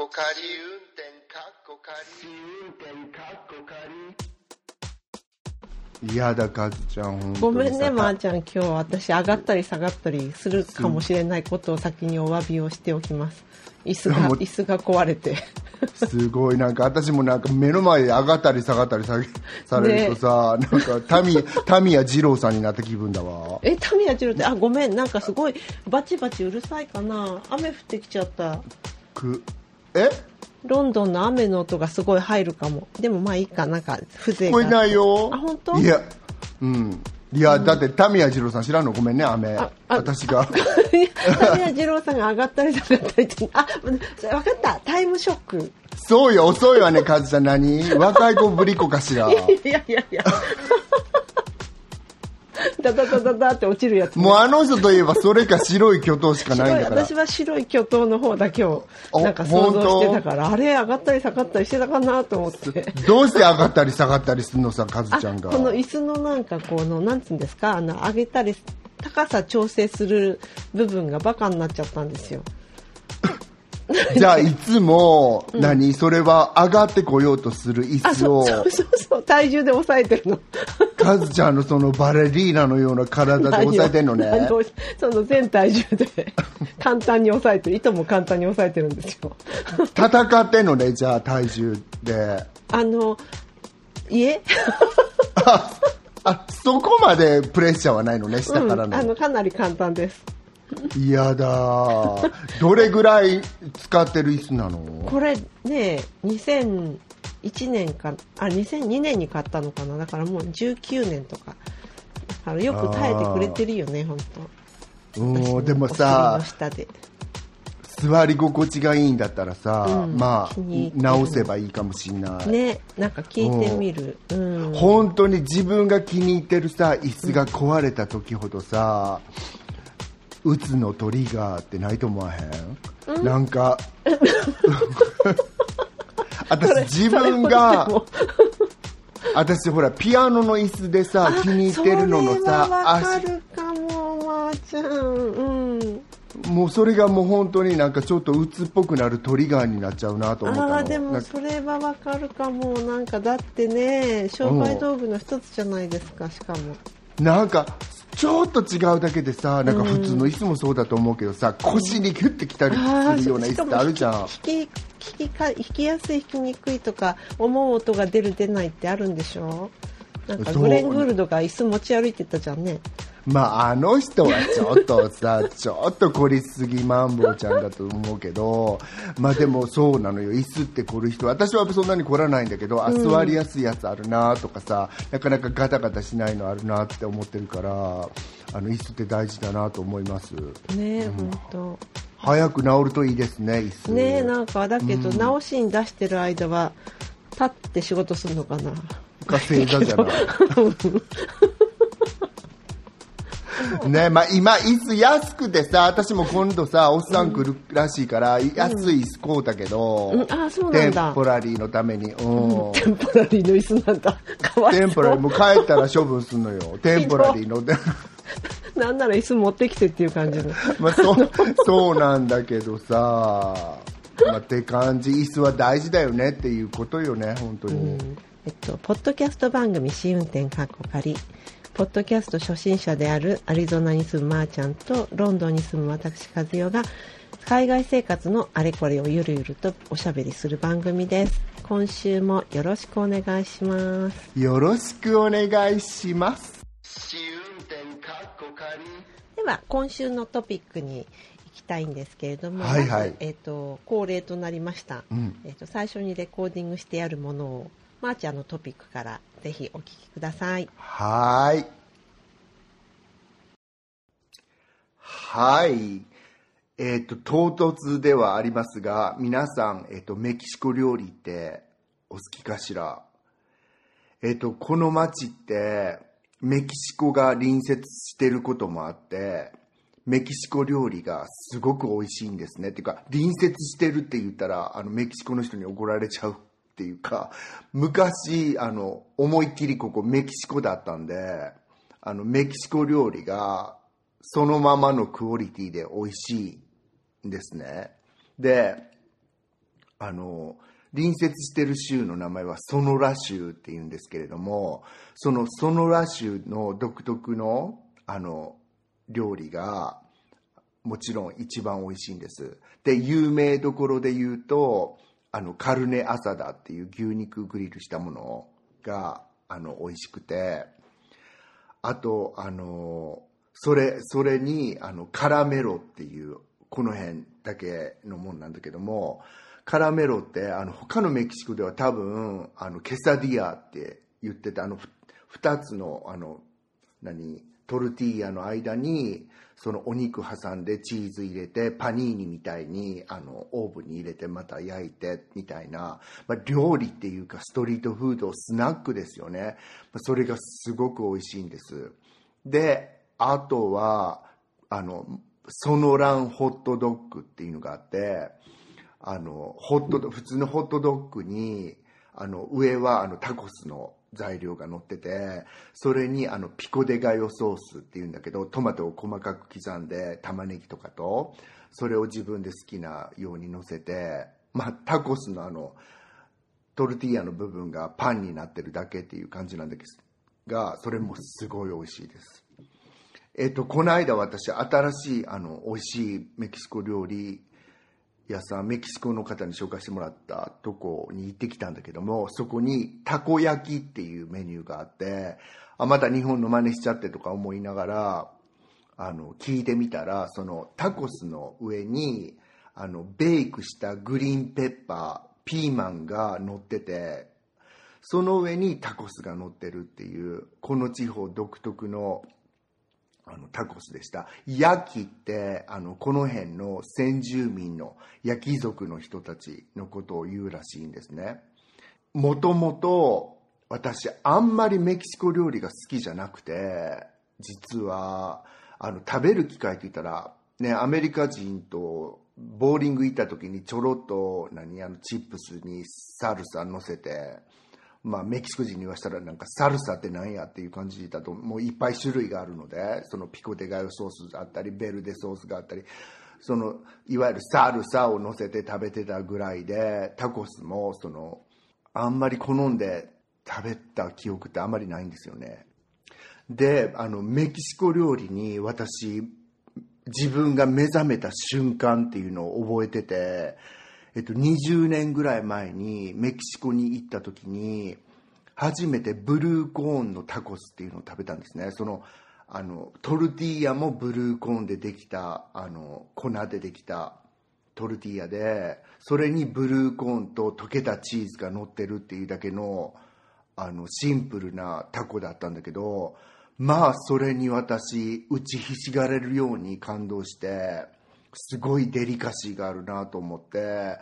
こ仮運転かっこ仮運転かっこ仮嫌だかずちゃん本当に。さごめんねまー、ちゃん今日私上がったり下がったりするかもしれないことを先にお詫びをしておきます。椅子が椅子が壊れて。すごいなんか私もなんか目の前で上がったり下がったりさされるとさ、なんかタミタミヤ二郎さんになった気分だわ。えタミヤジロってあごめんなんかすごいバチバチうるさいかな。雨降ってきちゃった。くえ？ロンドンの雨の音がすごい入るかも。でもまあいいかなんか風情が。聞こえないよ。あ本当？いやうん。いや、だってタミヤ二郎さん知らんの？ごめんね雨。あ私が。タミヤ二郎さんが上がったり下がったり あ分かった。タイムショック。そうよ遅いわねカズちゃん。何？若い子ぶりっ子かしら。いやいやいや ダダダダダって落ちるやつね、もうあの人といえばそれか白い巨頭しかないんだから。私は白い巨頭の方だけをおなんか想像してたから。あれ上がったり下がったりしてたかなと思って。どうして上がったり下がったりするのさカズあちゃんが。この椅子のなんかこのなんつうんですか？あの上げたり高さ調整する部分がバカになっちゃったんですよ じゃあいつも何、それは上がってこようとする椅あ子をそうそうそう体重で抑えてるの。カズちゃんのそのバレリーナのような体で抑えてんのね。その全体重で簡単に抑えてる。糸も簡単に抑えてるんですよ。戦ってんのねじゃあ体重で。あの家？ああそこまでプレッシャーはないのね下からうん、あののかなり簡単です嫌、だ。どれぐらい使ってる椅子なの？これね2001年かあ2002年に買ったのかな。だからもう19年とか。だからよく耐えてくれてるよね本当。うんでもさ座り心地がいいんだったらさ、うんまあ直せばいいかもしんない、ねなんか聞いてみる。うん。本当に自分が気に入ってるさ椅子が壊れた時ほどさ、うつのトリガーってないと思わへん、なんか。私自分が私ほらピアノの椅子でさ気に入ってるののさはわかるかもまー、ちゃん。うん。もうそれがもう本当になんかちょっと鬱っぽくなるトリガーになっちゃうなと思ったの。ああでもそれはわかるかもなんかだってね商売道具の一つじゃないですかしかもなんかちょっと違うだけでさなんか普通の椅子もそうだと思うけどさ、腰にギュッてきたりあするような椅子ってあるじゃん。引き引きか引きやすい引きにくいとか思う音が出る出ないってあるんでしょ？なんかグレン・グールドが椅子持ち歩いてたじゃんねまああの人はちょっとさちょっと凝りすぎマンボウちゃんだと思うけどまあでもそうなのよ。椅子って凝る人。私はそんなに凝らないんだけど、あ座りやすいやつあるなとかさなかなかガタガタしないのあるなって思ってるからあの椅子って大事だなと思います。ねえ本当早く治るといいですね椅子。ねえなんかだけど直しに出してる間は立って仕事するのかな。か正座じゃない ねまあ、今、椅子安くてさ、私も今度さ、おっさん来るらしいから、安い椅子買うたけど、うん。あそうテンなんだ。ポラリーのために、うん。テンポラリーの椅子なんだ。かわいテンポラリー、そもう帰ったら処分すんのよ。テンポラリーの。うなんなら椅子持ってきてっていう感じの。まあ、そう、そうなんだけどさ、まあ、って感じ、椅子は大事だよねっていうことよね、本当に。えっと、ポッドキャスト番組試運転かっこ仮ポッドキャスト初心者であるアリゾナに住むまーちゃんとロンドンに住む私和代が海外生活のあれこれをゆるゆるとおしゃべりする番組です。今週もよろしくお願いします。よろしくお願いします。試運転かっこ仮では今週のトピックに行きたいんですけれども、はいはい。えっと恒例となりました、うん。えっと最初にレコーディングしてあるものをまーちゃんのトピックからぜひお聞きくださいはい。はい。えっ、と、唐突ではありますが、皆さん、えっ、と、メキシコ料理ってお好きかしら？えっ、と、この町って、メキシコが隣接してることもあって、メキシコ料理がすごく美味しいんですね。っていうか、隣接してるって言ったら、あの、メキシコの人に怒られちゃうっていうか、昔、あの、思いっきりここメキシコだったんで、あの、メキシコ料理がそのままのクオリティで美味しいんですね。で、あの隣接してる州の名前はソノラ州っていうんですけれどもそのソノラ州の独特のあの料理がもちろん一番美味しいんですで有名どころで言うとあのカルネアサダっていう牛肉グリルしたものがあの美味しくてあとあのそれそれにあのカラメロっていうこの辺だけのもんなんだけどもカラメロってあの他のメキシコでは多分あのケサディアって言ってたあの2つのあの何トルティーヤの間にそのお肉挟んでチーズ入れてパニーニみたいにあのオーブンに入れてまた焼いてみたいな、まあ、料理っていうかストリートフードスナックですよね、ま、それがすごく美味しいんです。であとはあのソノランホットドッグっていうのがあってあのホット普通のホットドッグにあの上はあのタコスの材料が乗っててそれにあのピコデガヨソースっていうんだけどトマトを細かく刻んで玉ねぎとかとそれを自分で好きなように乗せて、まあ、タコスのあのトルティーヤの部分がパンになってるだけっていう感じなんですがそれもすごい美味しいです。えっとこの間私新しいあの美味しいメキシコ料理屋さんメキシコの方に紹介してもらったとこに行ってきたんだけどもそこにたこ焼きっていうメニューがあってあまた日本の真似しちゃってとか思いながらあの聞いてみたらそのタコスの上にあのベイクしたグリーンペッパーピーマンが乗っててその上にタコスが乗ってるっていうこの地方独特のあのタコスでした。焼きってあのこの辺の先住民の焼き族の人たちのことを言うらしいんですね。もともと私あんまりメキシコ料理が好きじゃなくて実はあの食べる機会って言ったらねアメリカ人とボーリング行った時にちょろっと何あのチップスにサルサ乗せてまあ、メキシコ人に言わしたらなんかサルサって何やっていう感じだともういっぱい種類があるのでそのピコデガヨソースあったりベルデソースがあったりそのいわゆるサルサを乗せて食べてたぐらいでタコスもそのあんまり好んで食べた記憶ってあんまりないんですよね。であのメキシコ料理に私自分が目覚めた瞬間っていうのを覚えててえっと、20年ぐらい前にメキシコに行った時に初めてブルーコーンのタコスっていうのを食べたんですね。そのあのトルティーヤもブルーコーンでできたあの粉でできたトルティーヤでそれにブルーコーンと溶けたチーズが乗ってるっていうだけのあのシンプルなタコだったんだけどまあそれに私打ちひしがれるように感動してすごいデリカシーがあるなと思って。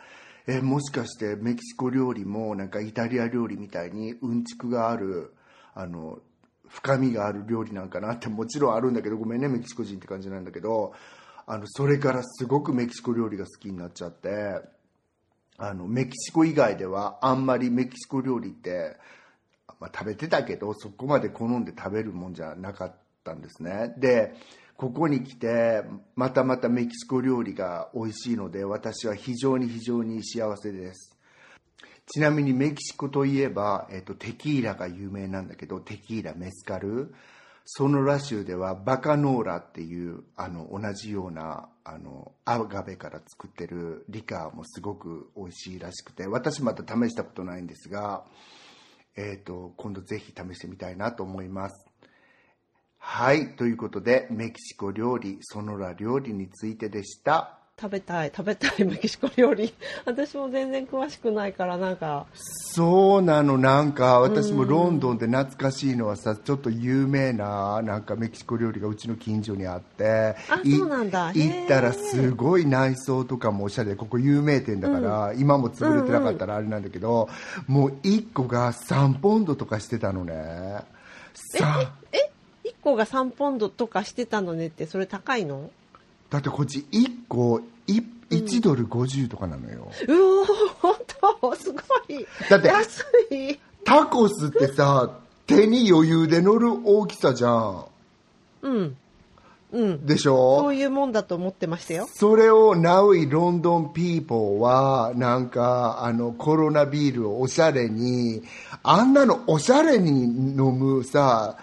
えもしかしてメキシコ料理もなんかイタリア料理みたいにうんちくがあるあの深みがある料理なんかなってもちろんあるんだけどごめんねメキシコ人って感じなんだけど。あのそれからすごくメキシコ料理が好きになっちゃって。あのメキシコ以外ではあんまりメキシコ料理って、まあ、食べてたけどそこまで好んで食べるもんじゃなかったんですね。でここに来てまたまたメキシコ料理が美味しいので私は非常に非常に幸せです。ちなみにメキシコといえば、えっと、テキーラが有名なんだけどテキーラメスカル。ソノラ州ではバカノーラっていうあの同じようなあのアガベから作ってるリカーもすごく美味しいらしくて私まだ試したことないんですが、えーと今度ぜひ試してみたいなと思います。はい。ということで、メキシコ料理、ソノラ料理についてでした。食べたい食べたい メキシコ料理私も全然詳しくないからなんかそうなの、なんか、私もロンドンで懐かしいのはさ、ちょっと有名な、なんかメキシコ料理がうちの近所にあって、あいそうなんだ行ったらすごい内装とかもおしゃれで、ここ有名店だから、今も潰れてなかったらあれなんだけど、もう1個が3ポンドとかしてたのね。さえ1個が3ポンドとかしてたのねってそれ高いの？だってこっち1個い1ドル50とかなのよ。うおー本当？すごい。だって安い。タコスってさ手に余裕で乗る大きさじゃん。うん。うん。でしょ？そういうもんだと思ってましたよ。それを Now in London people はなんかあのコロナビールをおしゃれにあんなのおしゃれに飲むさ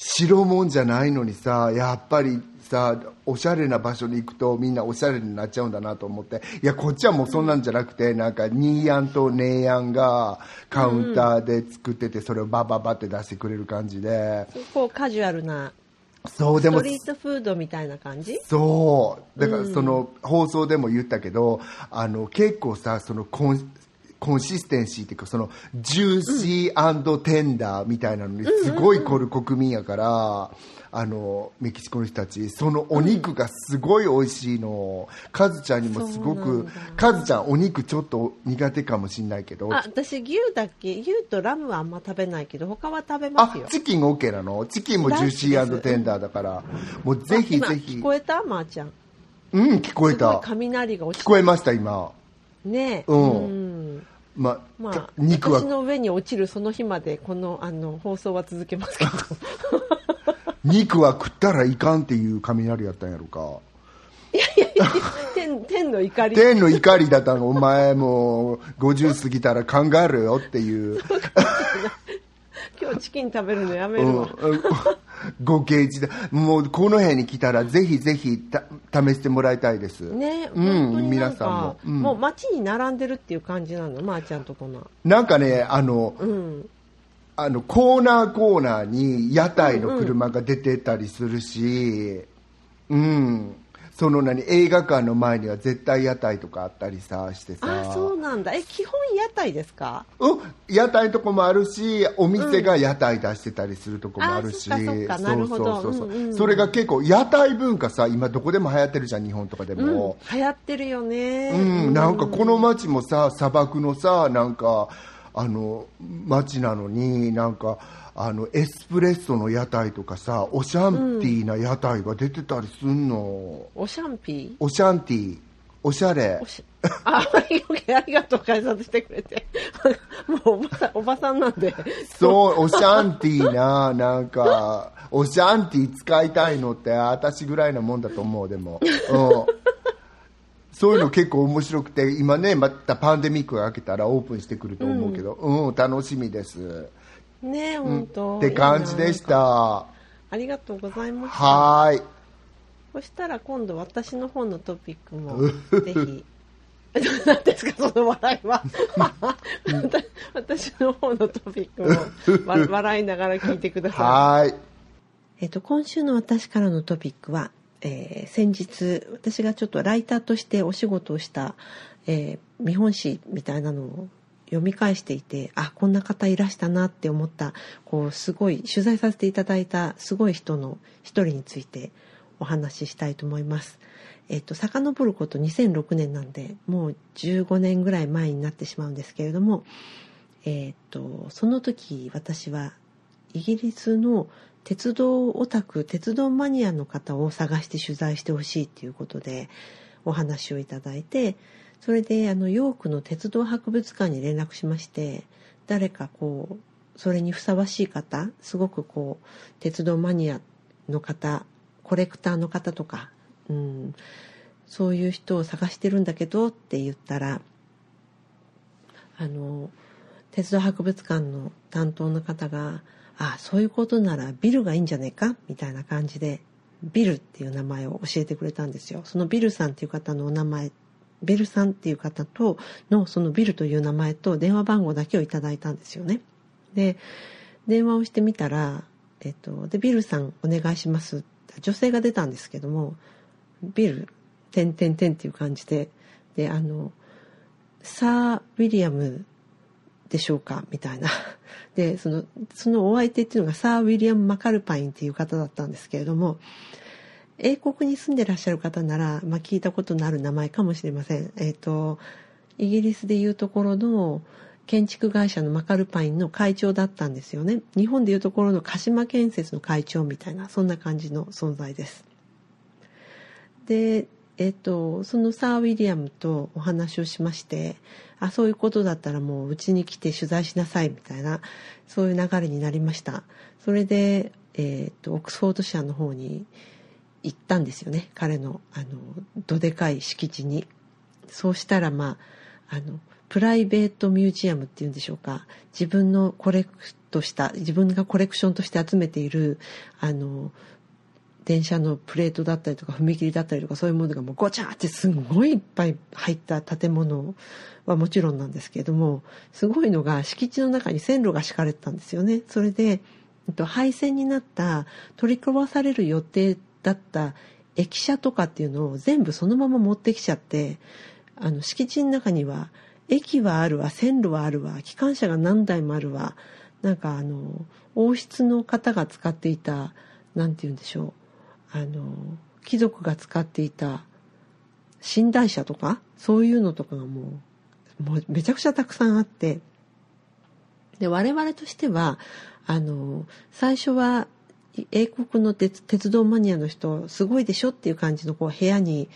白もんじゃないのにさやっぱりさおしゃれな場所に行くとみんなおしゃれになっちゃうんだなと思って。いやこっちはもうそんなんじゃなくてなんかニーヤンとネーヤンがカウンターで作っててそれをバババって出してくれる感じで。こうカジュアルなそうでもストリートフードみたいな感じ？そう。だからその放送でも言ったけど、あの結構さそのコン consistency っていうかその juicy tender みたいなのにすごい凝る国民やから、あのメキシコの人たちそのお肉がすごい美味しいの、カズちゃんにもすごくカズちゃんお肉ちょっと苦手かもしれないけど。あ、私牛だっけ？牛とラムはあんま食べないけど、他は食べまあすよ。チキン OK なのチキンも juicy tender だから。もうぜひ今ぜひ。聞こえた？まー、ちゃん。うん聞こえた。雷が落ちて聞こえました今。ねうんんままあ、肉は。私の上に落ちるその日までこのあの放送は続けますけど。肉は食ったらいかんっていう雷やったんやろか。天天の怒り。天の怒りだったのお前もう50過ぎたら考えろよっていう、今日チキン食べるのやめうん。るわ、、ご啓示でもうこの辺に来たらぜひぜひた試してもらいたいです、ねうん皆さんも。か、うん。もう街に並んでるっていう感じなのまー、ちゃんとこの。なんかねあのうん。あのコーナーコーナーに屋台の車が出てたりするし、うん、その何映画館の前には絶対屋台とかあったりさしてさ。あそうなんだ。え基本屋台ですか？うん、屋台のとこもあるしお店が屋台出してたりするとこもあるし、あそっかそうそうそうそう。うんうんそれが結構屋台文化さ今どこでも流行ってるじゃん日本とかでうん。も、流行ってるよね。うん。なんかこの街もさ砂漠のさなんかあの街なのになんかあのエスプレッソの屋台とかさオシャンティーな屋台が出てたりすんの、おシャンピー？オシャンティー。おしゃれ。おし あありありがとう解説してくれて。もうおばさんおばさんなんで。そう、オシャンティーな、なんか、オシャンティー使いたいのって、私ぐらいなもんだと思う、でも。うん。そういうの結構面白くて、今ね、またパンデミックが明けたらオープンしてくると思うけど、うん、楽しみです。ねえうん。本当、って感じでした。ありがとうございました。はーい。そしたら今度私の方のトピックもぜひ。何ですかその笑いは。私の方のトピックもわ笑いながら聞いてください。はーい。えっと、今週の私からのトピックは、えー先日私がちょっとライターとしてお仕事をした、えー見本誌みたいなのを読み返していてあこんな方いらしたなって思ったこうすごい取材させていただいたすごい人の一人についてお話ししたいと思います。えっと遡ること2006年なんでもう15年ぐらい前になってしまうんですけれども、えっとその時私はイギリスの鉄道オタク鉄道マニアの方を探して取材してほしいっていうことでお話をいただいてそれであのヨークの鉄道博物館に連絡しまして誰かこうそれにふさわしい方すごくこう鉄道マニアの方コレクターの方とか、うん、そういう人を探してるんだけどって言ったらあの鉄道博物館の担当の方が「ああそういうことならビルがいいんじゃないか」みたいな感じでビルっていう名前を教えてくれたんですよ。そのビルさんっていう方のお名前ベルさんっていう方とのそのビルという名前と電話番号だけをいただいたんですよね。で電話をしてみたら「えっと、でビルさんお願いします」女性が出たんですけどもビル「てんてんてん」っていう感じでであのサー・ウィリアムでしょうかみたいな。で、その、そのお相手っていうのがサー・ウィリアム・マカルパインっていう方だったんですけれども、英国に住んでらっしゃる方なら、まあ、聞いたことのある名前かもしれません。えっ、と、イギリスでいうところの建築会社のマカルパインの会長だったんですよね。日本でいうところの鹿島建設の会長みたいな、そんな感じの存在です。で、えっと、そのサー・ウィリアムとお話をしまして、あ、そういうことだったらもううちに来て取材しなさいみたいな、そういう流れになりました。それで、えっと、オックスフォード社の方に行ったんですよね。彼のあのどでかい敷地に。そうしたらまああのプライベートミュージアムっていうんでしょうか。自分のコレクトした自分がコレクションとして集めているあの電車のプレートだったりとか踏切だったりとかそういうものがもうごちゃってすごいいっぱい入った建物はもちろんなんですけれどもすごいのが敷地の中に線路が敷かれてたんですよね。それで廃線になった取り壊される予定だった駅舎とかっていうのを全部そのまま持ってきちゃってあの敷地の中には駅はあるわ線路はあるわ機関車が何台もあるわなんかあの王室の方が使っていたなんて言うんでしょうあの貴族が使っていた寝台車とかそういうのとかがもうもうめちゃくちゃたくさんあってで我々としてはあの最初は英国の鉄道マニアの人すごいでしょっていう感じのこう部屋に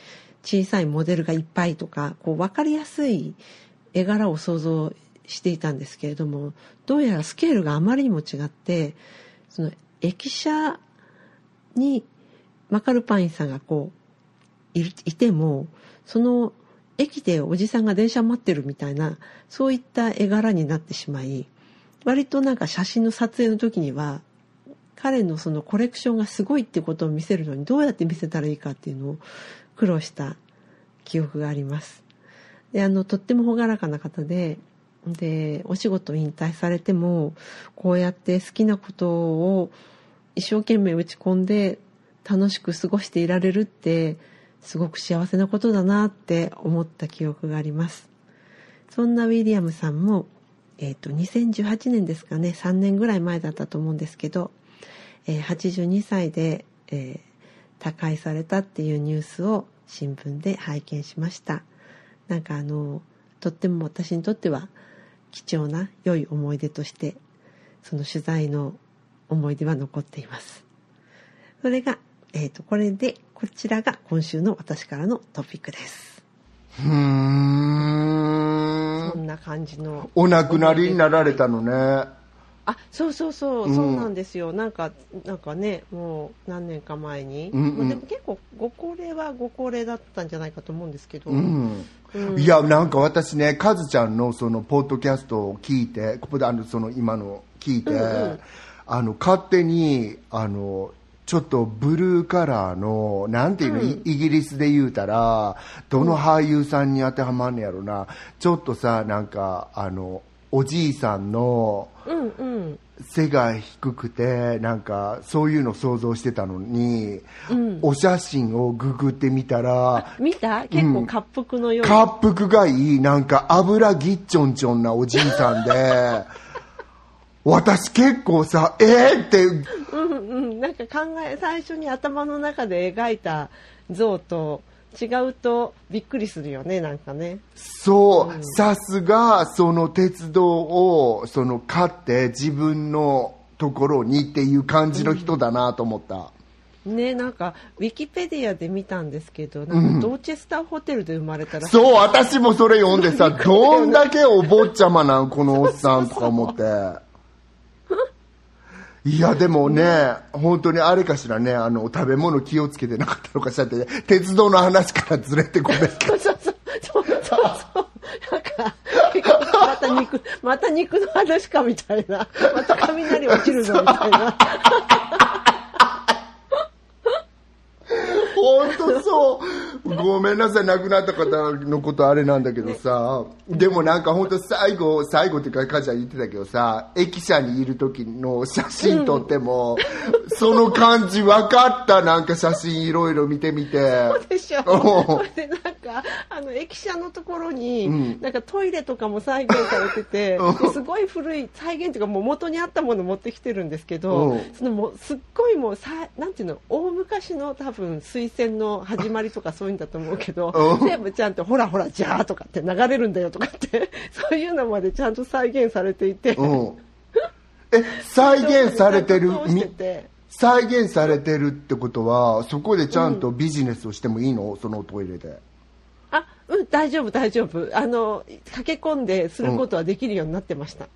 小さいモデルがいっぱいとかこう分かりやすい絵柄を想像していたんですけれどもどうやらスケールがあまりにも違ってその駅舎にマカルパインさんがこういいてもその駅でおじさんが電車待ってるみたいなそういった絵柄になってしまい割となんか写真の撮影の時には彼のそのコレクションがすごいってことを見せるのにどうやって見せたらいいかっていうのを苦労した記憶があります。であのとっても朗らかな方ででお仕事引退されてもこうやって好きなことを一生懸命打ち込んで楽しく過ごしていられるってすごく幸せなことだなって思った記憶がありますそんなウィリアムさんも、えー、と2018年ですかね3年ぐらい前だったと思うんですけど、えー82歳で、えー他界されたっていうニュースを新聞で拝見しましたなんかあのとっても私にとっては貴重な良い思い出としてその取材の思い出は残っていますそれが、えー、とこれでこちらが今週の私からのトピックですうーん。そんな感じのお亡くなりになられたのね。あそうそうそう、うん。そうなんですよ。なんかなんかねもう何年か前に、うんうん。まあでも結構ご高齢はご高齢だったんじゃないかと思うんですけど、うん。うん。いや、なんか私ね、カズちゃんのそのポッドキャストを聞いて、ここであのその今の聞いて、うんうんあの勝手にあのちょっとブルーカラーのなんていうの、うん。イイギリスで言うたらどの俳優さんに当てはまんねやろな、ちょっとさなんかあのおじいさんのうんうん。背が低くてなんかそういうの想像してたのに、うん。お写真をググってみたら見た？結構滑腹のよう滑腹がいいなんか油ぎっちょんちょんなおじいさんで 私結構さえー、って。うんうん。なんか考え最初に頭の中で描いた像と違うとびっくりするよねなんかね。そう、さすがその鉄道をその買って自分のところにっていう感じの人だなと思った、ねなんかウィキペディアで見たんですけどなんかドーチェスターホテルで生まれたらしい。そう私もそれ読んでさ どんだけお坊ちゃまなんこのおっさんとか思っていやでもね本当にあれかしらねあの食べ物気をつけてなかったのかしらって鉄道の話からずれてごめん そうそうそう。そうそうなんかまた肉また肉の話かみたいなまた雷落ちるぞみたいな 本当そう。ごめんなさい。亡くなった方のことあれなんだけどさ、でもなんか本当最後最後っていうか母ちゃん言ってたけどさ駅舎にいる時の写真撮っても、その感じ分かった。なんか写真いろいろ見てみて。でしょ。でなんかあの駅舎のところに、うん。なんかトイレとかも再現されてて うん。ですごい古い再現というかもう元にあったもの持ってきてるんですけど、うん。そのもうすっごいもうさなんていうの大昔の多分水栓の始まりとかそういうんだと思うけど、うん。全部ちゃんとほらほらじゃーとかって流れるんだよとかってそういうのまでちゃんと再現されていて、うん。え再現されてる？再現されてるってことはそこでちゃんとビジネスをしてもいいの？そのトイレで。あうん大丈夫大丈夫。あの駆け込んですることはできるようになってました、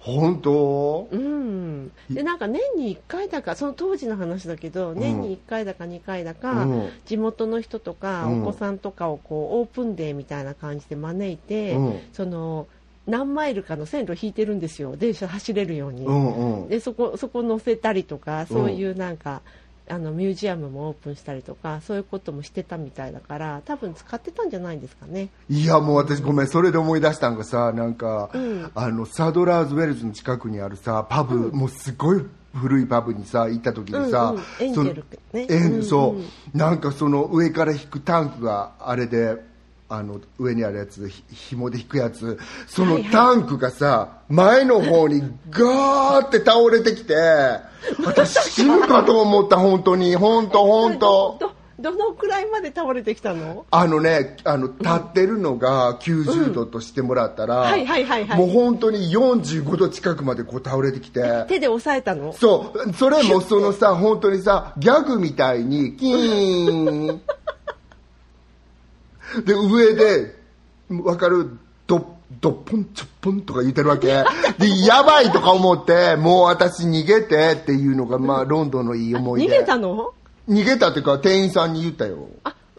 本当？うん、でなんか年に1回だかその当時の話だけど、年に1回だか2回だか、うん。地元の人とか、うん。お子さんとかをこうオープンデーみたいな感じで招いて、うん。その何マイルかの線路引いてるんですよ。電車走れるように、うんうん。でそこそこ乗せたりとかそういうなんか、あのミュージアムもオープンしたりとかそういうこともしてたみたいだから多分使ってたんじゃないんですかね。いやもう私ごめんそれで思い出したんがさなんか、うん。あのサドラーズウェルズの近くにあるさパブ、もうすごい古いパブにさ行った時にさ、うんうん。エンジェルね。そうんうんそう。なんかその上から引くタンクがあれであの上にあるやつひ紐で引くやつそのタンクがさ、前の方にガーって倒れてきて私死ぬかと思った本当に。本当本当。どどのくらいまで倒れてきたの？あのね、あの、立ってるのが90度としてもらったら、はいはいはいはい。もう本当に45度近くまでこう倒れてきて、手で押さえたの？そう、それもそのさ、本当にさ、ギャグみたいに、キーン。で、上で、わかる？ど、どっぽんちょっぽんとか言ってるわけ。で、やばいとか思って、もう私逃げてっていうのが、まあ、ロンドンのいい思い出。逃げたの？逃げたっていうか、店員さんに言ったよ。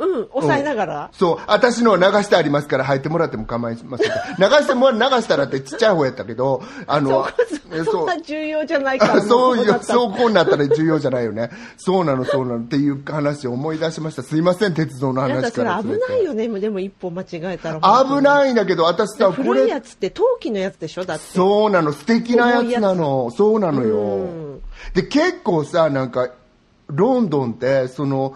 あうん押さえながら、そう、私のは流してありますから入ってもらっても構いません。流しても、流したらってちっちゃい方やったけど、あそのそそんな重要じゃないからあ そういう、もだった。そうこうなったら重要じゃないよね。そうなの、そうなの。っていう話を思い出しました。すいません、鉄道のやだそれ話から。危ないよね。でも一歩間違えたら。危いないんだけど、私さ、これ、古いやつって陶器のやつでしょ？だって。そうなの、素敵なやつなの。そうなの。うよん。で、結構さ、なんか、ロンドンって、その、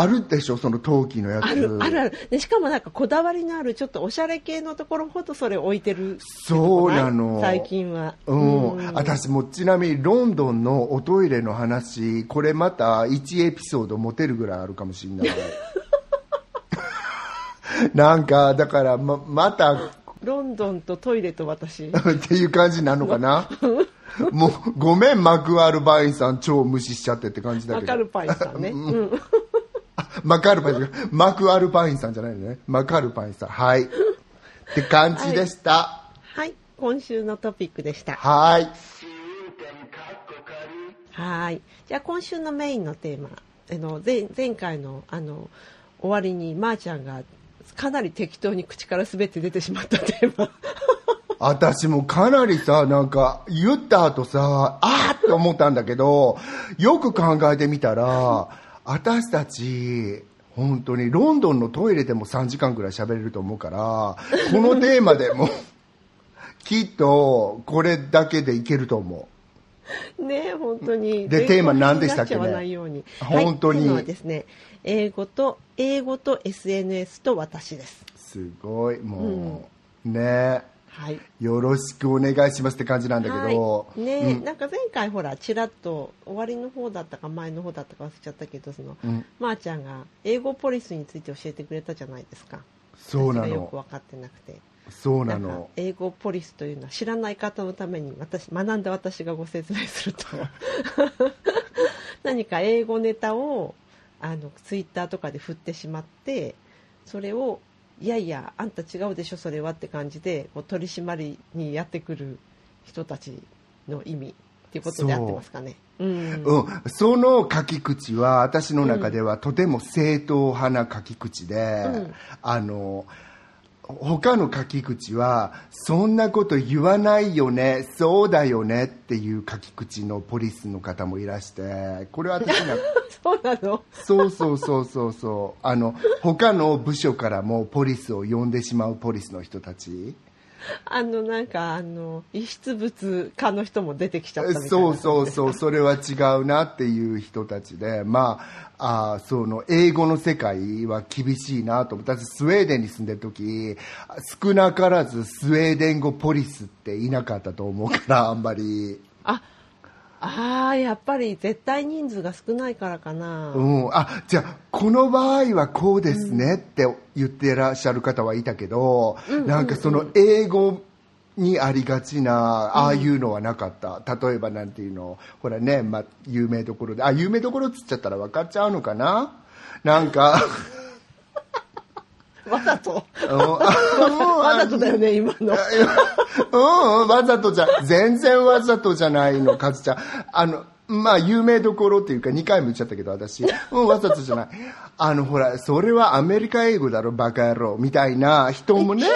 あるでしょ、その陶器のやつ。あるあるある。でしかもなんかこだわりのあるちょっとおしゃれ系のところほどそれ置いてるそうなの。最近は。うん、うん。私もちなみにロンドンのおトイレの話これまた1エピソード持てるぐらいあるかもしれない。なんかだからままた。ロンドンとトイレと私。っていう感じなのかな？もうごめんマクアルバインさん超無視しちゃってって感じだけど。マカルパイさんね、うん、マカルパインマクアルバインさんじゃないのね。マカルパインさん。はい。って感じでした。はい。今週のトピックでした。はい。はい。じゃあ今週のメインのテーマ。あの前前回のあの終わりにまーちゃんがかなり適当に口から滑って出てしまったテーマ。私もかなりさ、なんか言った後さ、あーって思ったんだけど、よく考えてみたら、私たち、本当にロンドンのトイレでも3時間ぐらい喋れると思うから、このテーマでも、きっとこれだけでいけると思ね本当に。でテーマ何でしたっけね？本当に。はい、ですね英語と英語と SNS と私です。う。すごい、もう、ねはい。よろしくお願いしますって感じなんだけど、はい、ね、うん。なんか前回ほらちらっと終わりの方だったか前の方だったか忘れちゃったけどその、うん。まー、ちゃんが英語ポリスについて教えてくれたじゃないですか。そうな私がよくの、分かってなくて。そうなの。英語ポリスというのは知らない方のために私学んだ私がご説明すると。何か英語ネタをあのツイッターとかで振ってしまってそれをいやいやあんた違うでしょそれはって感じでこう取り締まりにやってくる人たちの意味っていうことで合ってますかね。うん。うん、その書き口は私の中ではとても正統派な書き口で、うん。あの他の書き口はそんなこと言わないよねそうだよねっていう書き口のポリスの方もいらしてこれは私には そうなの？そうそうそうそうそう。あの他の部署からもポリスを呼んでしまうポリスの人たち あのなんかあの遺失物課の人も出てきちゃったみたいなそうそうそうそれは違うなっていう人たちでまああーその英語の世界は厳しいなと思って私スウェーデンに住んでる時少なからずスウェーデン語ポリスっていなかったと思うからあんまり、ああーやっぱり絶対人数が少ないからかな、うん、あじゃあこの場合はこうですねって言ってらっしゃる方はいたけど、なんかその英語にありがちなああいうのはなかった、例えばなんていうのほらね、まあ、有名どころで。あ有名どころっつっちゃったら分かっちゃうのかな？なんかわざとうんわざとだよね今のうん、うん、わざとじゃ、全然わざとじゃないの、カズちゃん。あの、まあ、有名どころっていうか、2回も言っちゃったけど、私。うん、わざとじゃない。あの、ほら、それはアメリカ英語だろ、バカ野郎、みたいな人もね、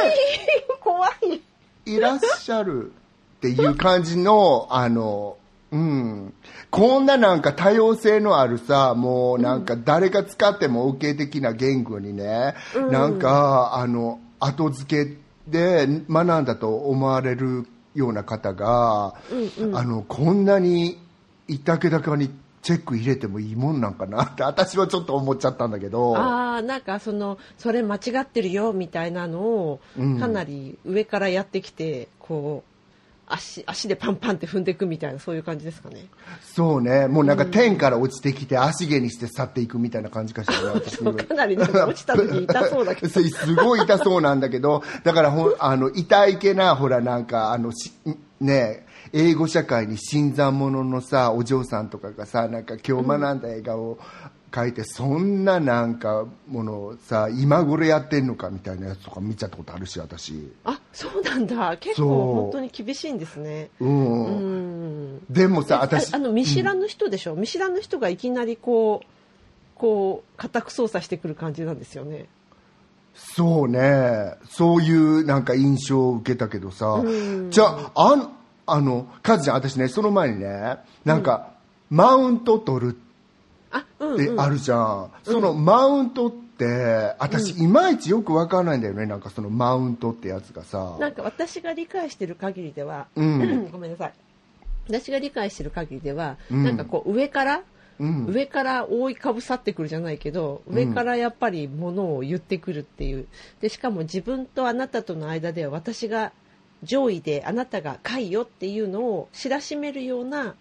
怖いいらっしゃるっていう感じの、あの、うん。こんななんか多様性のあるさ、もうなんか誰が使っても OK 的な言語にね、なんか、あの、後付けで学んだと思われるような方が、あの、こんなにいたけだかにチェック入れてもいいもんなんかなって私はちょっと思っちゃったんだけど。ああなんかそのそれ間違ってるよみたいなのをうんかなり上からやってきてこう足足でパンパンって踏んでいくみたいなそういう感じですかね。そうね、もうなんか天から落ちてきて足毛にして去っていくみたいな感じかしら うかなりなんか落ちた時痛そうだけど。すごい痛そうなんだけど、だからほんあの痛いけな、ほらなんかあのし、ね、英語社会に新参者のさ、お嬢さんとかがさ、なんか今日学んだ映画を書いて、そんななんかものをさ、今頃やってんのかみたいなやつとか見ちゃったことあるし、私。あそうなんだ。結構本当に厳しいんですね。うん。うん。でもさ、あ私あ、の見知らぬ人でしょ、見知らぬ人がいきなりこうこう家宅捜査してくる感じなんですよね。そうね、そういうなんか印象を受けたけどさ、うん。じゃあ、あん、あの、カズちゃん、私ね、その前にね、なんか、マウント取るあうんあるじゃん。そのマウントって、私、いまいちよくわからないんだよね、なんかそのマウントってやつがさ。なんか私が理解してる限りでは、うん。ごめんなさい。私が理解してる限りでは、うん。なんかこう上から、うん。上から覆いかぶさってくるじゃないけど上からやっぱりものを言ってくるっていう。でしかも自分とあなたとの間では私が上位であなたが下位よっていうのを知らしめるような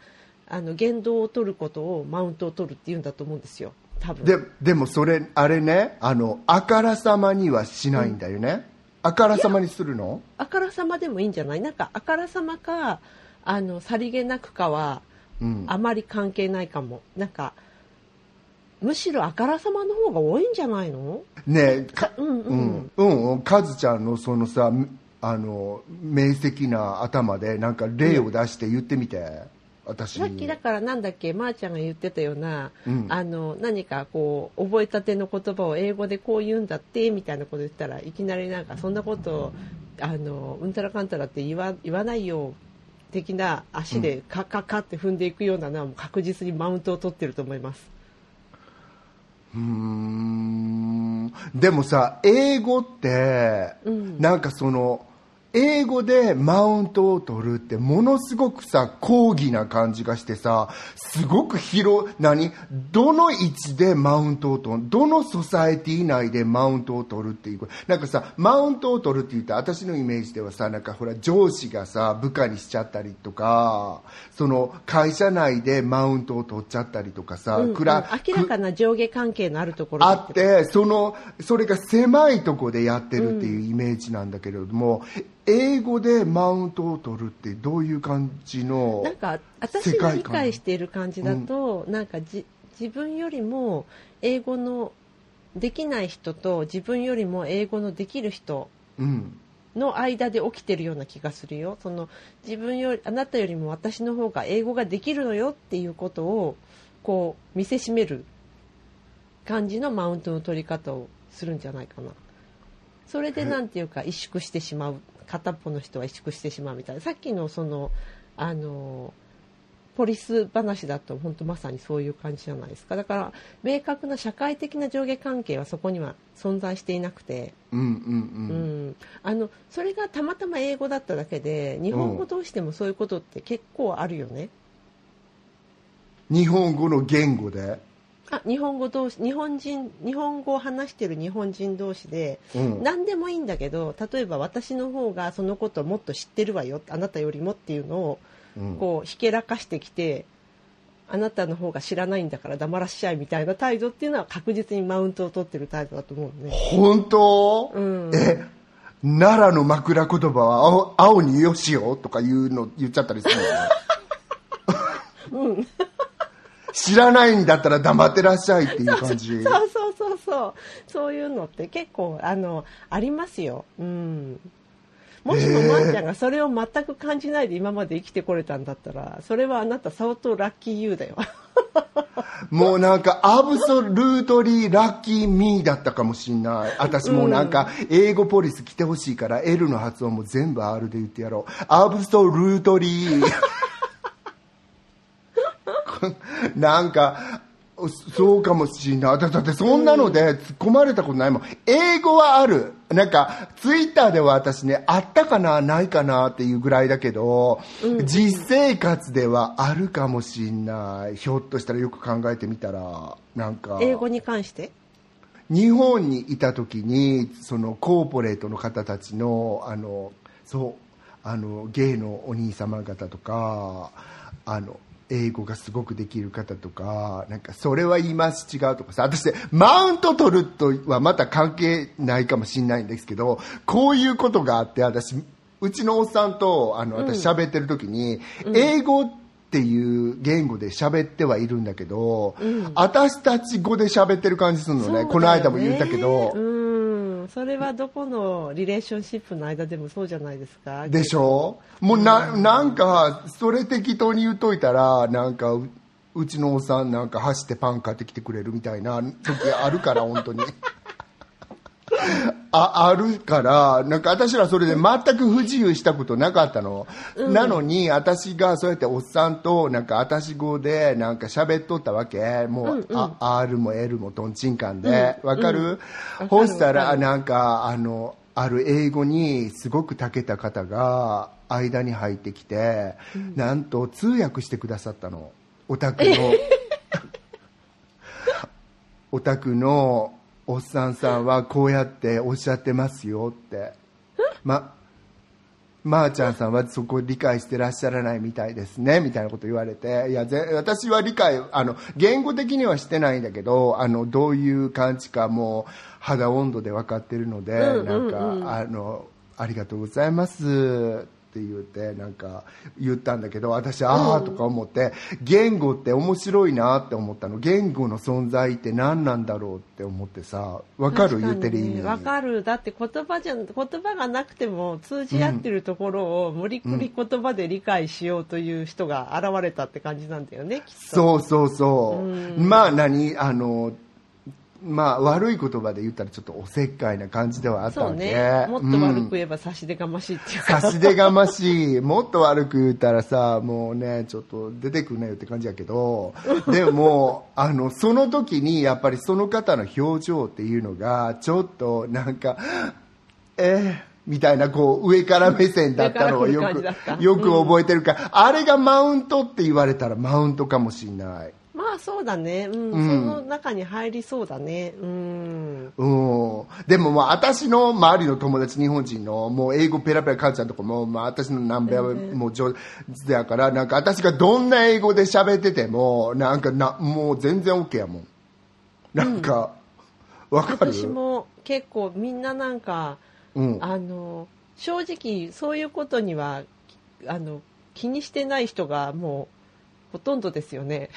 あの言動を取ることをマウントを取るっていうんだと思うんですよ。多分。ででもそれ、あれね、あの、あからさまにはしないんだよね。あからさまにするの？あからさまでもいいんじゃない？なんかあからさまかあのさりげなくかはうん。あまり関係ないかも。なんかむしろあからさまの方が多いんじゃないの？ねえ、かうんううん。ん、うん、うん、カズちゃんのそのさ、あの、明晰な頭で、なんか例を出して言ってみて、私に。さっきだからなんだっけまー、ちゃんが言ってたような、うんあの何かこう覚えたての言葉を英語でこう言うんだってみたいなこと言ったらいきなりなんかそんなことあのうんたらかんたらって言わ言わないよ的な足でカッカッカッって踏んでいくようなのは確実にマウントを取ってると思います。うーん。でもさ、英語って、うんなんかその、英語でマウントを取るってものすごくさ、抗議な感じがしてさ、すごく広、何？どの位置でマウントを取るどのソサエティ内でマウントを取るっていう。なんかさ、マウントを取るって言ったら私のイメージではさ、なんかほら上司がさ、部下にしちゃったりとか、その会社内でマウントを取っちゃったりとかさ、うんうん。明らかな上下関係のあるところあでって、その、それが狭いとこでやってるっていうイメージなんだけれども、英語でマウントを取るってどういう感じのなんか私が理解している感じだと、なんかじ自分よりも英語のできない人と自分よりも英語のできる人うん。の間で起きてるような気がするよ。その自分よりあなたよりも私の方が英語ができるのよっていうことをこう見せしめる感じのマウントの取り方をするんじゃないかな。それでなんていうか萎縮してしまう片っぽの人は萎縮してしまうみたいなさっきのそのあのポリス話だと本当まさにそういう感じじゃないですかだから明確な社会的な上下関係はそこには存在していなくて、うんうんう。うんん、あのそれがたまたま英語だっただけで日本語同士でもそういうことって結構あるよね。日本語の言語で。あ日本語同士日本人日本語を話してる日本人同士で、うん。何でもいいんだけど例えば私の方がそのことをもっと知ってるわよあなたよりもっていうのをうん。こうひけらかしてきてあなたの方が知らないんだから黙らしちゃいみたいな態度っていうのは確実にマウントを取ってる態度だと思うね。本当、うん。え、奈良の枕言葉は青青によしよとか言うの言っちゃったりするの？ね。知らないんだったら黙ってらっしゃいっていう感じ。そうそうそうそうそういうのって結構あのありますようんもしもへえまーちゃんがそれを全く感じないで今まで生きてこれたんだったらそれはあなた相当ラッキーユーだよ もうなんか、アブソルートリーラッキーミーだったかもしんない。私もうなんか、英語ポリス来てほしいから、L の発音も全部 R で言ってやろう。アブソルートリー。なんか、そうかもしんない。だだってそんなので突っ込まれたことないもん。英語はある。なんか、ツイッターでは私ね、あったかな、ないかなっていうぐらいだけど、実生活ではあるかもしんない。ひょっとしたらよく考えてみたら、なんか。英語に関して？日本にいた時にそのコーポレートの方たちのあのそうあのゲイのお兄様方とかあの英語がすごくできる方とかなんかそれは言います違うとかさ私ねマウント取るとはまた関係ないかもしれないんですけどこういうことがあって私うちのおっさんとあの私喋ってる時に、英語っていう言語で喋ってはいるんだけど、私たち語で喋ってる感じするのね。この間も言ったけど、うんそれはどこのリレーションシップの間でもそうじゃないですか？でしょ？もうななんかそれ適当に言っといたらなんかううちのおっさんなんか走ってパン買ってきてくれるみたいな時あるから本当に ああるからなんか私らそれで全く不自由したことなかったの、なのに私がそうやっておっさんとなんか私語でなんか喋っとったわけ。もう、あ R も L もとんちんかんで。わ、かる、ほしたらる。なんかあのある英語にすごく長けた方が間に入ってきて、なんと通訳してくださったの。お宅の。お宅のおっさんさんはこうやっておっしゃってますよって。ままー、ちゃんさんはそこ理解してらっしゃらないみたいですねみたいなこと言われて。いやぜ私は理解あの言語的にはしてないんだけどあのどういう感じかもう肌温度で分かってるので、うんうんうん。なんかあのありがとうございますって言ってなんか言ったんだけど私ああとか思って言語って面白いなって思ったの。言語の存在って何なんだろうって思ってさ分かる？言ってる意味わかる。だって言葉じゃ言葉がなくても通じ合ってるところを無理くり言葉で理解しようという人が現れたって感じなんだよねきっと。そうそうそう。まあ何？あのまあ悪い言葉で言ったらちょっとおせっかいな感じではあったわけ。ね。もっと悪うんく言えば差し出がましいっていうか、差し出がましい。もっと悪く言ったらさもうねちょっと出てくんなよって感じやけど。でもあのその時にやっぱりその方の表情っていうのがちょっとなんかえーみたいなこう上から目線だったのをよく よく覚えてるか。ら、あれがマウントって言われたらマウントかもしれない。まあそうだね、うん。うん。その中に入りそうだね。うん。うん、でももう私の周りの友達日本人のもう英語ペラペラ母ちゃんとかも、まあ、私の南米はもう上手やからなんか私がどんな英語で喋っててもなんかなもう全然 OK やもん。なんか、わかる？私も結構みんななんかうん、あの正直そういうことにはあの気にしてない人がもうほとんどですよね。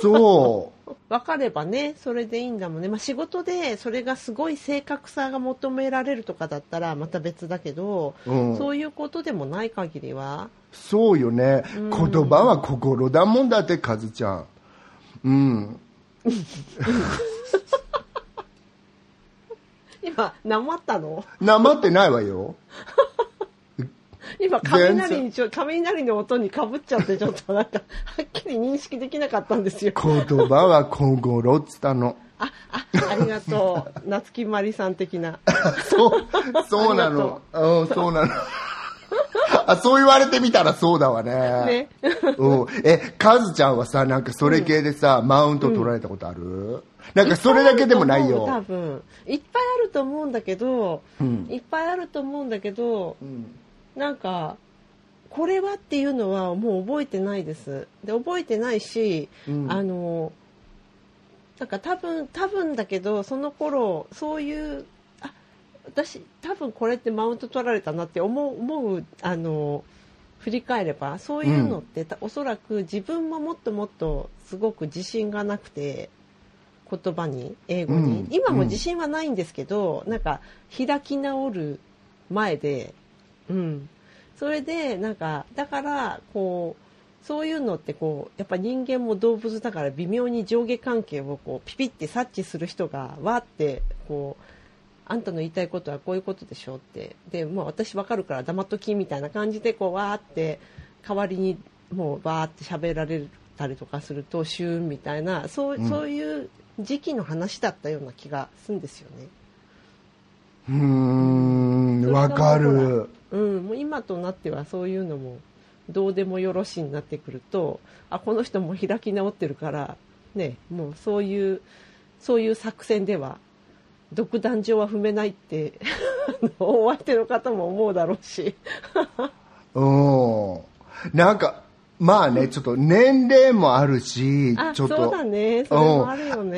そ分 かればねそれでいいんだもんね、まあ、仕事でそれがすごい正確さが求められるとかだったらまた別だけど、う、うん、そういうことでもない限りは。そうよね、うん。言葉は心だもんだってカズちゃん。うん。今なまったの？なまってないわよ。今雷にちょ雷の音にかぶっちゃってちょっとなんか認識できなかったんですよ。言葉は心っつったの。ああありがとう。夏木マリさん的な。そう、そうなの。う。ん、そうなの。あ、そう言われてみたらそうだわね。ね。うん。え、カズちゃんはさ、なんかそれ系でさ、マウント取られたことある、なんかそれだけでもないよ。多分。いっぱいあると思うんだけど、うん。いっぱいあると思うんだけどうん。なんかこれはっていうのはもう覚えてないです。で覚えてないし、うん。あのなんか多分多分だけどその頃そういうあ私多分これってマウント取られたなって思う思うあの振り返ればそういうのって、たおそらく自分ももっともっとすごく自信がなくて言葉に英語に、うん。今も自信はないんですけど、なんか開き直る前で、うん、それでなんかだからこうそういうのってこうやっぱ人間も動物だから微妙に上下関係をこうピピって察知する人がわーってこうあんたの言いたいことはこういうことでしょって。でもう私わかるから黙っときみたいな感じでこうわーって代わりにもうわーって喋られたりとかするとシューンみたいなそう,、うん。そういう時期の話だったような気がするんですよね。うーんわかるうん、もう今となってはそういうのもどうでもよろしになってくるとあこの人も開き直ってるからねもうそういうそういう作戦では独壇場は踏めないってあのお相手の方も思うだろうし。うん。なんかまあね、ちょっと年齢もあるしあちょっと。ね。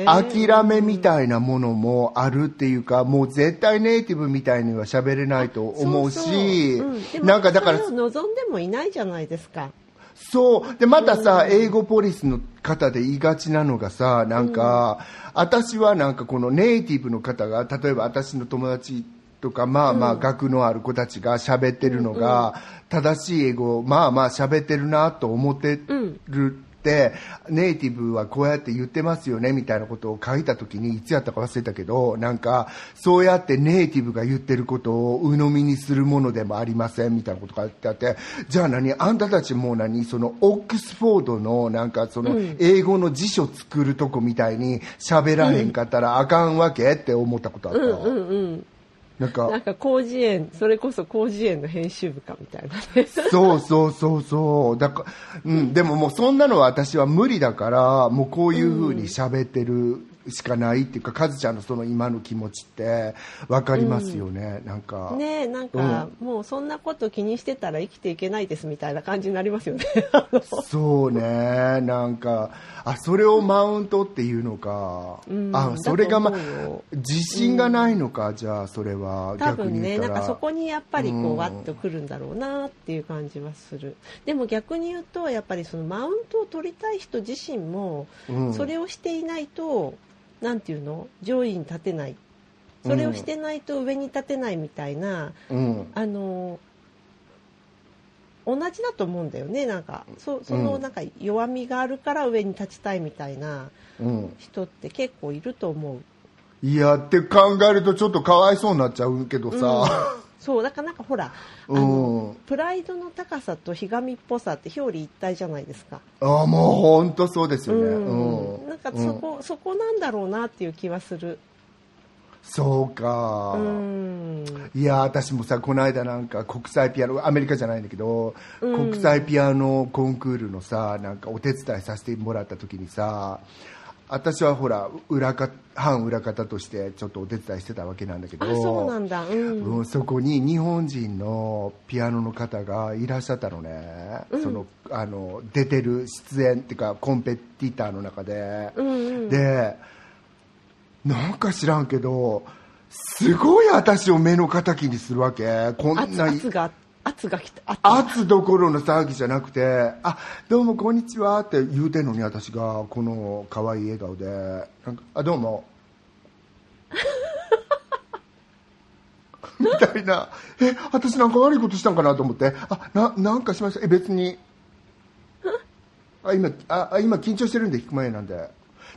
諦めみたいなものもあるっていうか、もう絶対ネイティブみたいには喋れないと思うしそうそう。うん。でもなんかだからそれを望んでもいないじゃないですか。そう。で、またさ、英語ポリスの方で言いがちなのがさ、なんか、私はなんかこのネイティブの方が、例えば私の友達とか、まあまあ学のある子たちが喋ってるのが、正しい英語をまあまあ喋ってるなと思ってるって、ネイティブはこうやって言ってますよね、みたいなことを書いた時に、いつやったか忘れたけど、なんか、そうやってネイティブが言ってることを鵜呑みにするものでもありません、みたいなことが書いてあって、じゃあ何？あんたたちもう何？その、オックスフォードの、なんかその、英語の辞書作るとこみたいに喋らへんかったらあかんわけって思ったことあった。うんうんうんなんか、なんか広辞苑それこそ広辞苑の編集部かみたいなねそうそうそうそう。だから、うん、でももうそんなのは私は無理だから、もうこういう風に喋ってるしかないっていうか、カズちゃんのその今の気持ちって分かりますよね、なんか。ねえなんか、もうそんなこと気にしてたら生きていけないですみたいな感じになりますよね。そうね、なんか、あ、それをマウントっていうのか。うん。あ、それがま自信がないのか、じゃあそれは。多分ねなんかそこにやっぱりこうん。うわっとくるんだろうなっていう感じはする。でも逆に言うとやっぱりそのマウントを取りたい人自身もうん。それをしていないとなんていうの？上位に立てないそれをしてないと上に立てないみたいな、うん。あの同じだと思うんだよねなんかそそのうんなんか弱みがあるから上に立ちたいみたいなうん。人って結構いると思う。いや、って考えるとちょっとかわいそうになっちゃうけどさ。そうだからなんかほらあうんのプライドの高さとひがみっぽさって表裏一体じゃないですか。あもう本当そうですよね。うんうんなんかそこ、そこなんだろうなっていう気はする。そうか、うん。いや私もさこの間なんか国際ピアノアメリカじゃないんだけど、うん国際ピアノコンクールのさなんかお手伝いさせてもらった時にさ私はほら裏か反裏方としてちょっとお手伝いしてたわけなんだけどあそうなんだ。うん。うんそこに日本人のピアノの方がいらっしゃったのね、そのあの出てる出演っていうかコンペティターの中で、うんうん。でなんか知らんけどすごい私を目の敵にするわけこん圧な圧が圧が来た。圧。圧どころの騒ぎじゃなくて「あどうもこんにちは」って言うてんのに私がこの可愛い笑顔でなんか「あどうも」みたいな「え私なんか悪いことしたんかな?」と思って「あななんかしました。え別に。あ今ああ今緊張してるんで引く前なんで」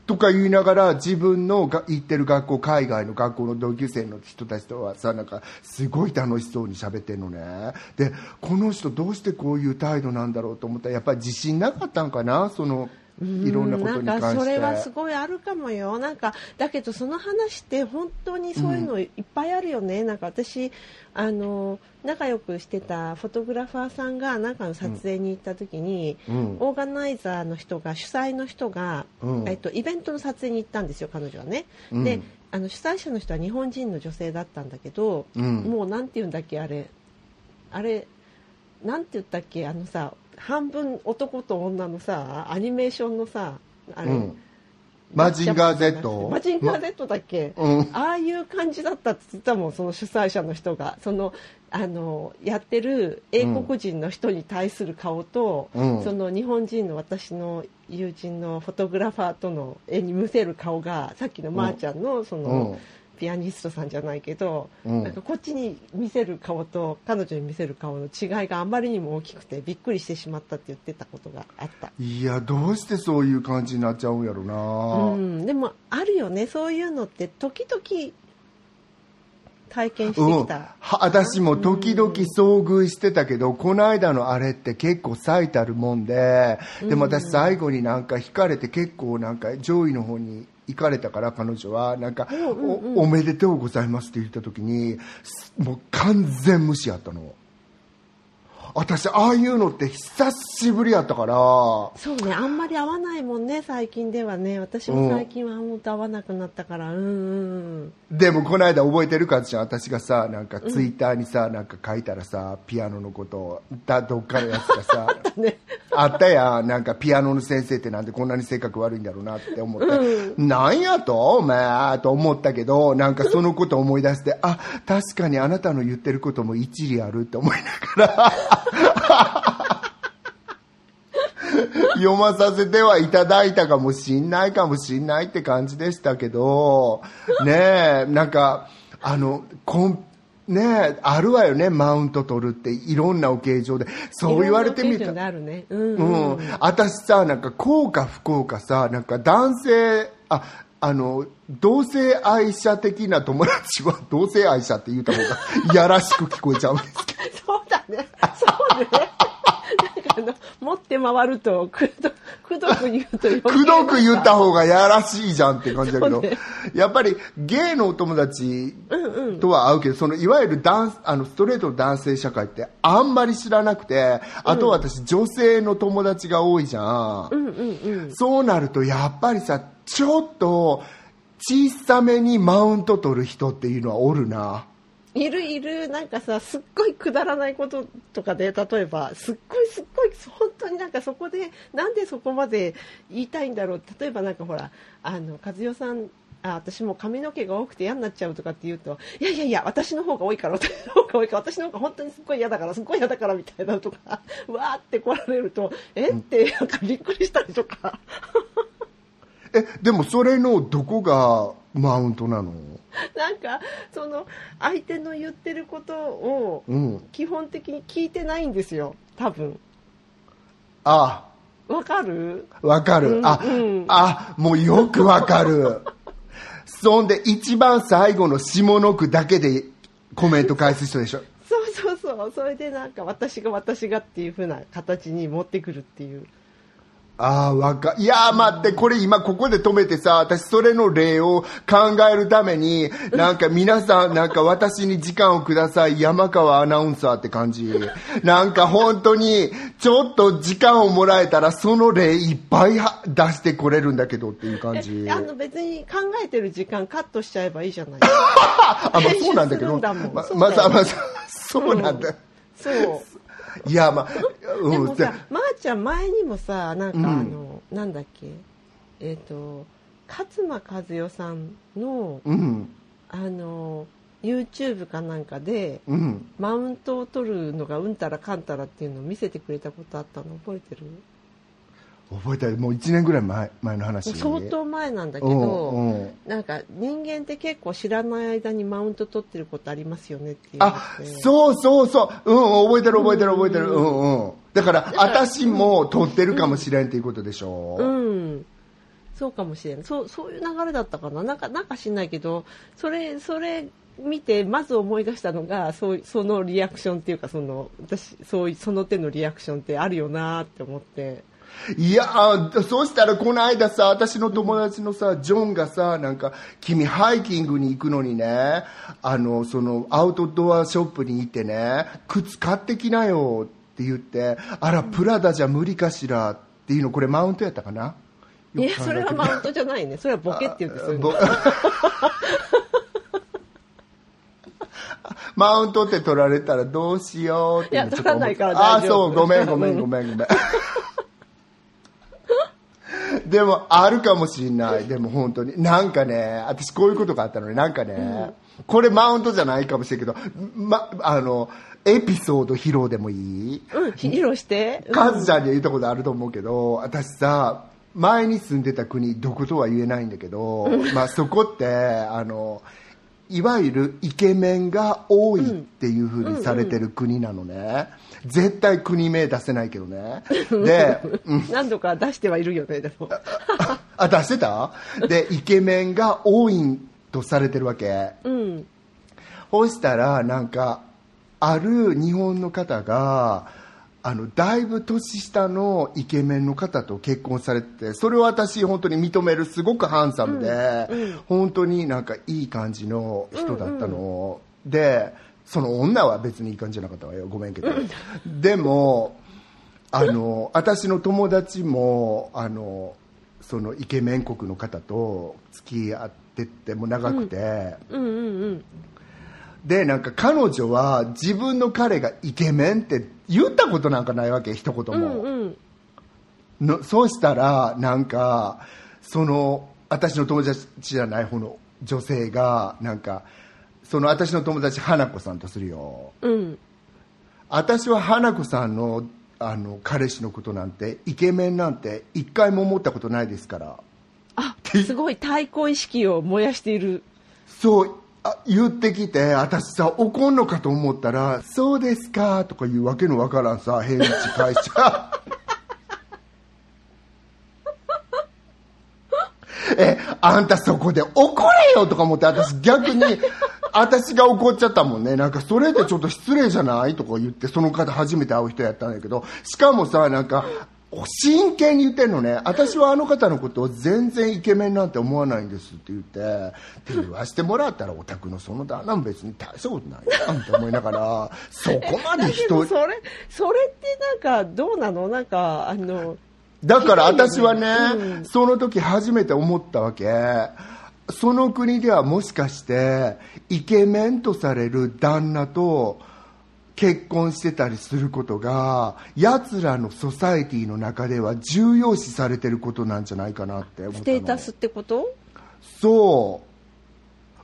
とか言いながら自分のが行ってる学校海外の学校の同級生の人たちとはさなんかすごい楽しそうに喋ってるのね。でこの人どうしてこういう態度なんだろうと思ったらやっぱり自信なかったんかなそのいろんなことに関して。なんかそれはすごいあるかもよ。なんかだけどその話って本当にそういうのいっぱいあるよね、なんか私あの仲良くしてたフォトグラファーさんがなんかの撮影に行った時に、うん。オーガナイザーの人が主催の人が、うん。えっと、イベントの撮影に行ったんですよ彼女はね、うん。であの主催者の人は日本人の女性だったんだけど、うん。もうなんて言うんだっけあれ。あれなんて言ったっけあのさ半分男と女のさアニメーションのさあれ、うん。マジンガー Z？マジンガー Z だっけ、うん。ああいう感じだったって言ってたもんその主催者の人が。そのあのやってる英国人の人に対する顔と、うん。その日本人の私の友人のフォトグラファーとの絵に見せる顔がさっきのまーちゃんのその、うんピアニストさんじゃないけど、うん。なんかこっちに見せる顔と彼女に見せる顔の違いがあまりにも大きくてびっくりしてしまったって言ってたことがあった。いやどうしてそういう感じになっちゃうんやろな、うん、でもあるよね。そういうのって時々体験してうんきた、は私も時々遭遇してたけど、この間のあれって結構最たるもんで、でも私最後になんか惹かれて結構なんか上位の方に行かれたから彼女はなんか、おおめでとうございますって言った時に、すもう完全無視やったの。私ああいうのって久しぶりやったから、そうねあんまり会わないもんね最近ではね。私も最近は本当会わなくなったから。うんうんでもこの間覚えてるかちゃん私がさなんかツイッターにさ、なんか書いたらさピアノのことをだどっかのやつがさ ね。あったやん。なんかピアノの先生ってなんでこんなに性格悪いんだろうなって思って、なんやとお前と思ったけどなんかそのこと思い出してあ確かにあなたの言ってることも一理あるって思いながら 読まさせてはいただいたかもしんないかもしんないって感じでしたけど、ねえ、なんか、あの、こん、ねえ、あるわよね、マウント取るって、いろんなオケージョンで。そう言われてみた。あるね。うんううん。ん、私さ、なんか、幸か不幸かさ、なんか男性、あ、あの、同性愛者的な友達は、同性愛者って言った方が、いやらしく聞こえちゃうんですけど。そうだねそうねあの持って回るとくどくどく言うとくどく言った方がやらしいじゃんって感じだけど、ね。やっぱりゲイのお友達とは会うけど、そのいわゆるダンスあのストレートの男性社会ってあんまり知らなくて、あと私女性の友達が多いじゃん。うんうんうん。そうなるとやっぱりさ、ちょっと小さめにマウント取る人っていうのはおるな。いるいるなんかさすっごいくだらないこととかで例えばすっごいすっごい本当になんかそこでなんでそこまで言いたいんだろう例えばなんかほらあの和代さんあ私も髪の毛が多くて嫌になっちゃうとかって言うといやいやいや私の方が多いから私の方が多いから私の方が本当にすっごい嫌だからすっごい嫌だからみたいなとかわーって来られるとえってなんかびっくりしたりとか。え、でもそれのどこがマウントなのなんかその相手の言ってることをうん。基本的に聞いてないんですよ多分あ、わかる？わかる。あ、うんあ、もうよくわかる。そんで一番最後の下の句だけでコメント返す人でしょ。そうそうそうそれでなんか私が私がっていう風な形に持ってくるっていうああ、わか、いやー待って、これ今ここで止めてさ、私それの例を考えるために、なんか皆さん、なんか私に時間をください、山川アナウンサーって感じ。なんか本当に、ちょっと時間をもらえたら、その例いっぱいは出してこれるんだけどっていう感じ。え。あの別に考えてる時間カットしちゃえばいいじゃない。あ、まあそうなんだけど、ままさまさ、そうなんだ。そういや、まあ、うん、でもさまー、ちゃん前にもさなんかあの、なんだっけ？えっ、と勝間和代さんのうん、あの YouTube かなんかでうん。マウントを取るのがうんたらかんたらっていうのを見せてくれたことあったの覚えてる？覚えたもう1年ぐらい前前の話。相当前なんだけうど、んうんなんか人間って結構知らない間にマウント取ってることありますよねっていうあ、そうそうそう。うん、覚えてる覚えてる覚えてる。うんうん。だから、私も取ってるかもしれんっていうことでしょ。うんそうかもしれないそうそういう流れだったかななんかなんか知んないけどそれそれ見てまず思い出したのがそうそのリアクションっていうかその私そういその手のリアクションってあるよなって思っていやー、そうしたらこの間さ、私の友達のさ、ジョンがさ、なんか、君ハイキングに行くのにね、あの、その、アウトドアショップに行ってね、靴買ってきなよって言って、あら、プラダじゃ無理かしらっていうの、これマウントやったかな？いやそれはマウントじゃないね。それはボケって言ってそう。いうのぼマウントって取られたらどうしようっていや取らないからああ大丈夫。そうごめんごめんごめんごめん でもあるかもしれない。でも本当に。なんかね私こういうことがあったのね。なんかね、これマウントじゃないかもしれんけど、ま、あのエピソード披露でもいい？うん、披露して。うん。カズちゃんには言ったことあると思うけど私さ前に住んでた国どことは言えないんだけど、まあ、そこってあのいわゆるイケメンが多いっていう風にされてる国なのね、絶対国名出せないけどね。で、うん。何度か出してはいるよね、でも。あ出してた？でイケメンが多いとされてるわけ。うん。そうしたらなんかある日本の方があのだいぶ年下のイケメンの方と結婚されててそれを私本当に認めるすごくハンサムで、本当になんかいい感じの人だったの、でその女は別にいい感じじゃなかったわよ。ごめんけど、でもあの私の友達もあのそのイケメン国の方と付き合ってっても長くて、うんうんうん。でなんか彼女は自分の彼がイケメンって言ったことなんかないわけ一言うんも、うん。のそうしたらなんかその私の友達じゃない方の女性がなんかその私の友達花子さんとするようん。私は花子さんのあの彼氏のことなんてイケメンなんて一回も思ったことないですからあ、すごい 対抗意識を燃やしている。そうあ言ってきて私さ怒んのかと思ったら「そうですか」とかいうわけのわからんさ返事返しちゃ えあんたそこで怒れよとか思って私逆に私が怒っちゃったもんね。なんかそれでちょっと失礼じゃないとか言ってその方初めて会う人やったんだけどしかもさなんか真剣に言ってんのね。私はあの方のことを全然イケメンなんて思わないんですって言ってって言わしてもらったらお宅のその旦那も別に大したことないなって思いながらそこまで人どそれ、それってなんかどうなの？なんか、あの、だから私はね、うん。その時初めて思ったわけ。その国ではもしかしてイケメンとされる旦那と結婚してたりすることが奴らのソサエティの中では重要視されてることなんじゃないかなって思ったの。ステータスってこと？そ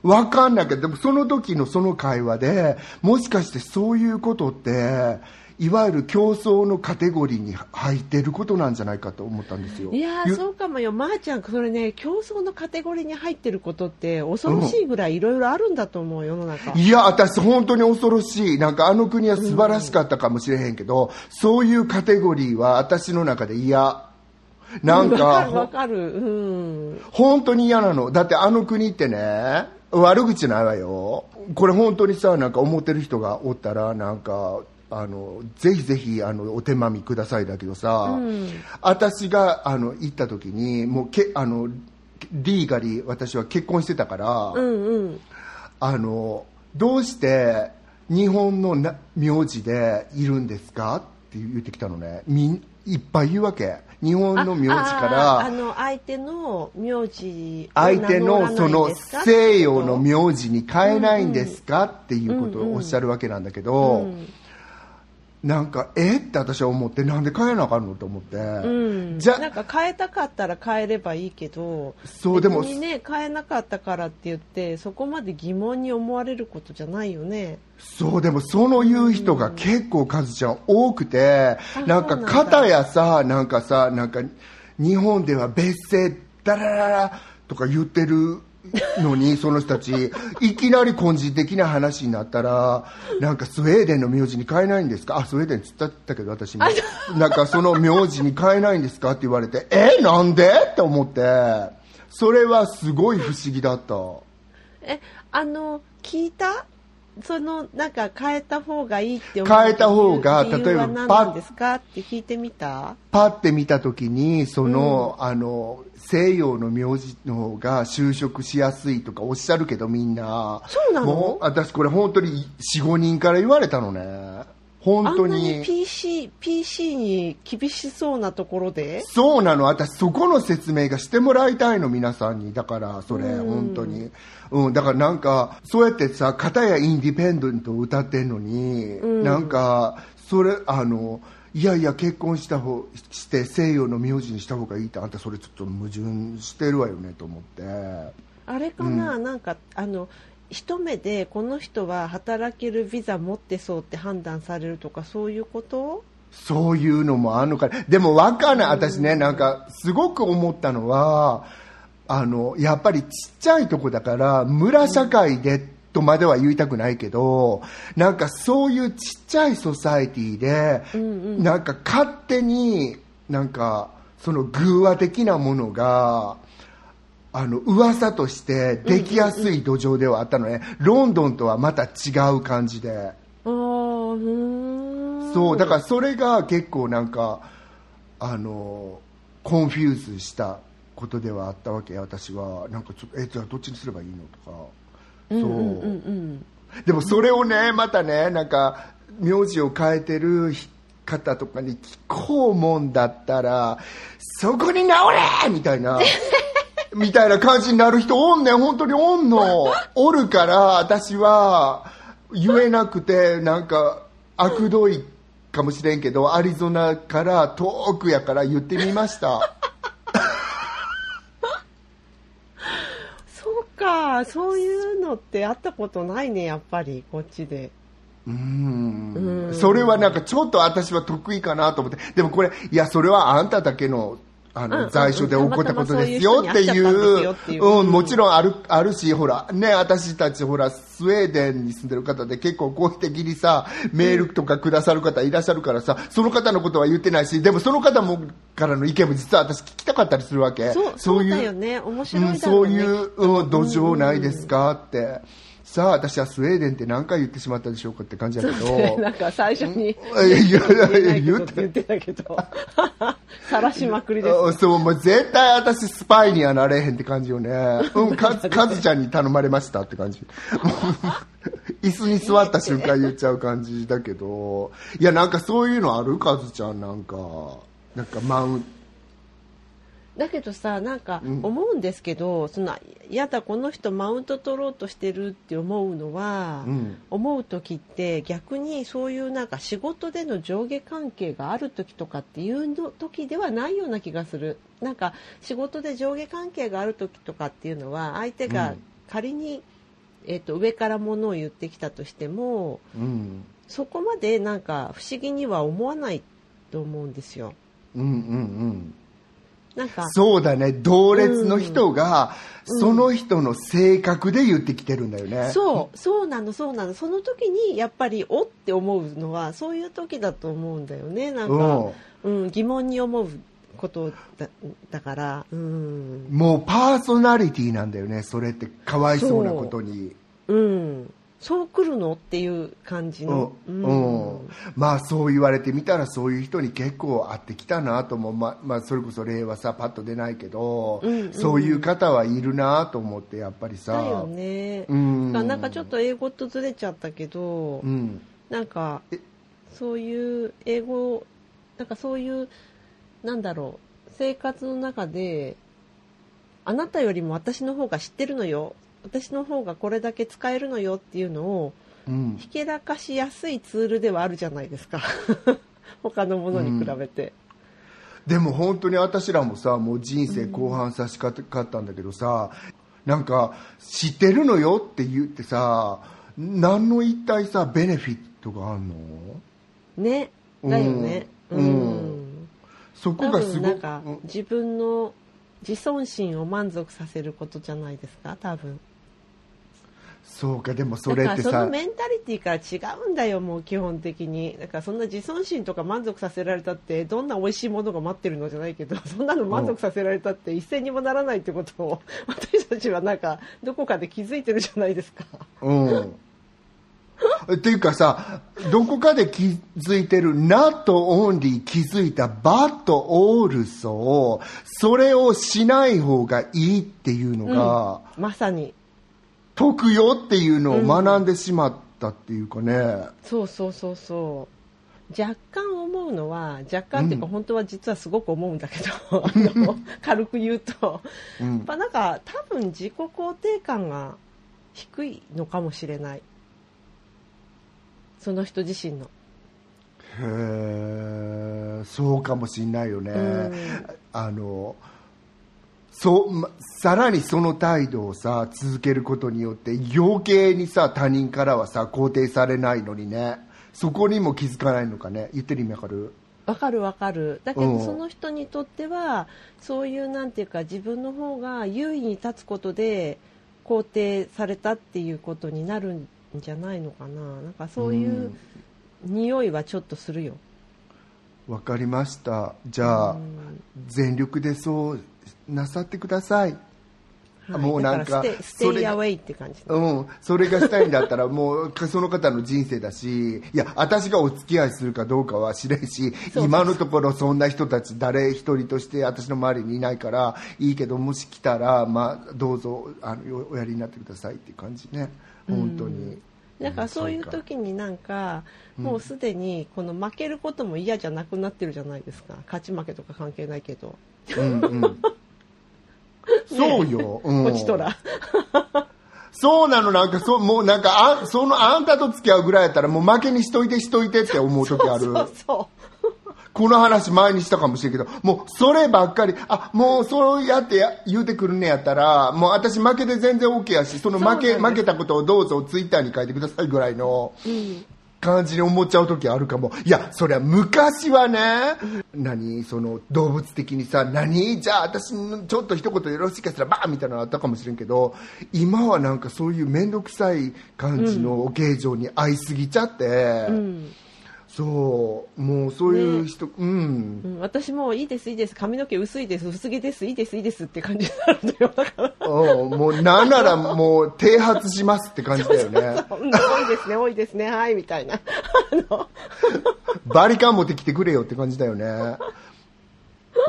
う。わかんないけどでもその時のその会話でもしかしてそういうことっていわゆる競争のカテゴリーに入ってることなんじゃないかと思ったんですよいやーそうかもよ、まー、ちゃん、それね、競争のカテゴリーに入ってることって、恐ろしいぐらいいろいろあるんだと思う、世の中。いや、私本当に恐ろしい。なんかあの国は素晴らしかったかもしれへんけど、そういうカテゴリーは私の中で嫌。なんわかるわか、かる。うん。本当に嫌なの。だってあの国ってね、悪口ないわよ。これ本当にさ、なんか思ってる人がおったら、なんか、あの、ぜひぜひ、あの、お手間みくださいだけどさ、うん。私が、あの、行った時に、もうけ、あの、リーガリー、私は結婚してたから、うんうん。あのどうして日本のな名字でいるんですか？って言ってきたのね。みんいっぱい言うわけ。日本の名字からああの、相手の名字を相手のその西洋の名字に変えないんですか？っていうことをおっしゃるわけなんだけど、うんなんかえって私は思ってなんで変えなあかんのと思って、うん、じゃなんか変えたかったら変えればいいけどそうでも別にね変えなかったからって言ってそこまで疑問に思われることじゃないよね。そうでもその言う人が結構カズちゃん多くて、なん。なんだ片やさなんかさなんか日本では別姓ダラララとか言ってるのにその人たちいきなり根治的な話になったらなんかスウェーデンの名字に変えないんですか？あスウェーデンって言ったけど私も。なんかその名字に変えないんですか？って言われてえなんで？って思って。それはすごい不思議だった。えあの聞いた？そのなんか変えた方がいいって思う変えた方が例えばは何ですか？って聞いてみた？パッて見た時にその、あの西洋の名字の方が就職しやすいとかおっしゃるけどみんな。そうなの？もう私これ本当に45人から言われたのね本当に。に PC, PC に厳しそうなところで？そうなの。私そこの説明がしてもらいたいの皆さんに。だからそれうん。本当に、うん、だからなんかそうやってさ片やインディペンデントを歌ってんのに、うん。なんかそれあのいやいや結婚した方して西洋の名字にした方がいいってあんたそれちょっと矛盾してるわよねと思って。あれかな、なんかあの一目でこの人は働けるビザ持ってそうって判断されるとかそういうこと？そういうのもあるのか。なでも分かんない。私ねなんかすごく思ったのはあのやっぱりちっちゃいとこだから村社会でとまでは言いたくないけどなんかそういうちっちゃい society で、なんか勝手になんかその寓話的なものがあの噂としてできやすい土壌ではあったのね、ロンドンとはまた違う感じで。そうだからそれが結構なんかあの confuse したことではあったわけ私は。なんかちょっとえじゃあどっちにすればいいの？とか。そう、でもそれをねまたねなんか名字を変えてる方とかに聞こうもんだったらそこに治れ！みたいな みたいな感じになる人おんねん。本当におんの。おるから私は言えなくてなんか悪どいかもしれんけどアリゾナから遠くやから言ってみました。そうか。そういうのって会ったことないねやっぱり。こっちで。うん。それはなんかちょっと私は得意かなと思って。でもこれいやそれはあんただけのあの、うんうん在所で起こったことですよっていう。いう。んもちろんあるあるしほらね私たちほらスウェーデンに住んでる方で結構好意的にさメールとかくださる方いらっしゃるからさその方のことは言ってないしでもその方もからの意見も実は私聞きたかったりするわけ。そうそういうだよね。面白いだろうそういう、うん、土壌ないでうんすかって、さあ私はスウェーデンって何回言ってしまったでしょうかって感じだけど。なんか最初にいやいやいや言言っっててたけど晒しまくりですあそうもう絶対私スパイにはなれへんって感じよねうんかずかずちゃんに頼まれましたって感じ椅子に座った瞬間言っちゃう感じだけどいやなんかそういうのあるかずちゃんなんかなんかマウンだけどさなんかうん。思うんですけど、そのやだこの人マウント取ろうとしてるって思うのは、うん。思う時って逆にそういうなんか仕事での上下関係がある時とかっていうの時ではないような気がする。なんか仕事で上下関係がある時とかっていうのは相手がうん。仮に、えっと上からものを言ってきたとしてもうん。そこまでなんか不思議には思わないと思うんですよ。うんうんうんなんか。そうだね。同列の人が、うん。その人の性格で言ってきてるんだよね、そう。そうなのそうなの。その時にやっぱりおって思うのはそういう時だと思うんだよね。なんか、うん、疑問に思うことだだから、うん。もうパーソナリティなんだよね。それってかわいそうなことに。うん、そう来るの？っていう感じの、うん。うん。まあそう言われてみたらそういう人に結構会ってきたなと思う、ままあ、それこそ例はさパッと出ないけど、うんうん。そういう方はいるなと思ってやっぱりさ。だよね、うん。なんかちょっと英語とずれちゃったけど、うん。なんかえ？そういう英語なんかそういうなんだろう生活の中であなたよりも私の方が知ってるのよ私の方がこれだけ使えるのよっていうのをうん。ひけらかしやすいツールではあるじゃないですか。他のものに比べて、でも本当に私らもさもう人生後半差し掛かったんだけどさ、なんか知ってるのよって言ってさ何の一体さベネフィットがあんの？ね。だよね。ううん。ん、そこ多がすごく分なんか自分の自尊心を満足させることじゃないですか多分そうかでもそだからそれってさのメンタリティから違うんだよもう基本的に。だからそんな自尊心とか満足させられたってどんな美味しいものが待ってるのじゃないけど そんなの満足させられたって一銭にもならないってことを私たちはなんかどこかで気づいてるじゃないですか。うん。っていうかさどこかで気づいてる not only 気づいた but also それをしない方がいいっていうのが、まさに得よっていうのを学んでしまったっていうかね、そうそうそうそう。若干思うのは若干っていうかうん本当は実はすごく思うんだけど、軽く言うと。うん。やなんか多分自己肯定感が低いのかもしれない。その人自身の。へそうかもしんないよね、うん。あのそうまさらにその態度をさ続けることによって余計にさ他人からはさ肯定されないのにね。そこにも気づかないのかね。言ってる意味わかる？わかるわかる。だけどうん。その人にとってはそういうなんていうか自分の方が優位に立つことで肯定されたっていうことになるんじゃないのかな。なんかそういう匂いはちょっとするよ、わかりました。じゃあ、うん。全力でそうなさってください。はい。もうなんかステイアウェイって感じ。うん、それがしたいんだったらもうその方の人生だしいや私がお付き合いするかどうかは知れんし今のところそんな人たち誰一人として私の周りにいないからいいけどもし来たら、まあ、どうぞあのおやりになってくださいっていう感じね本当に、だからそういう時になんかもうすでにこの負けることも嫌じゃなくなってるじゃないですか勝ち負けとか関係ないけどうんうん。そうよ、うん、こちとら。そうなのなんかそうもうなんかあそのあんたと付き合うぐらいやったらもう負けにしといてしといてって思う時ある。そうそうこの話前にしたかもしれんけど、もうそればっかり、あ、もうそうやってや言うてくるねやったら、もう私負けて全然 OK やし、その負け、負けたことをどうぞツイッターに書いてくださいぐらいの。うん感じに思っちゃう時あるかも。いや、そりゃ昔はね、何、その動物的にさ、何じゃあ私ちょっと一言よろしいかしら、バーンみたいなのあったかもしれんけど、今はなんかそういう面倒くさい感じの形状に合いすぎちゃって、うんそう、もうそういう人、うん。うん、私もいいですいいです髪の毛薄いです薄毛ですいいですいいですって感じになるのよだからうんもうなんならもう剃髪しますって感じだよね。うん多いですね多いですねはいみたいなバリカン持ってきてくれよって感じだよね。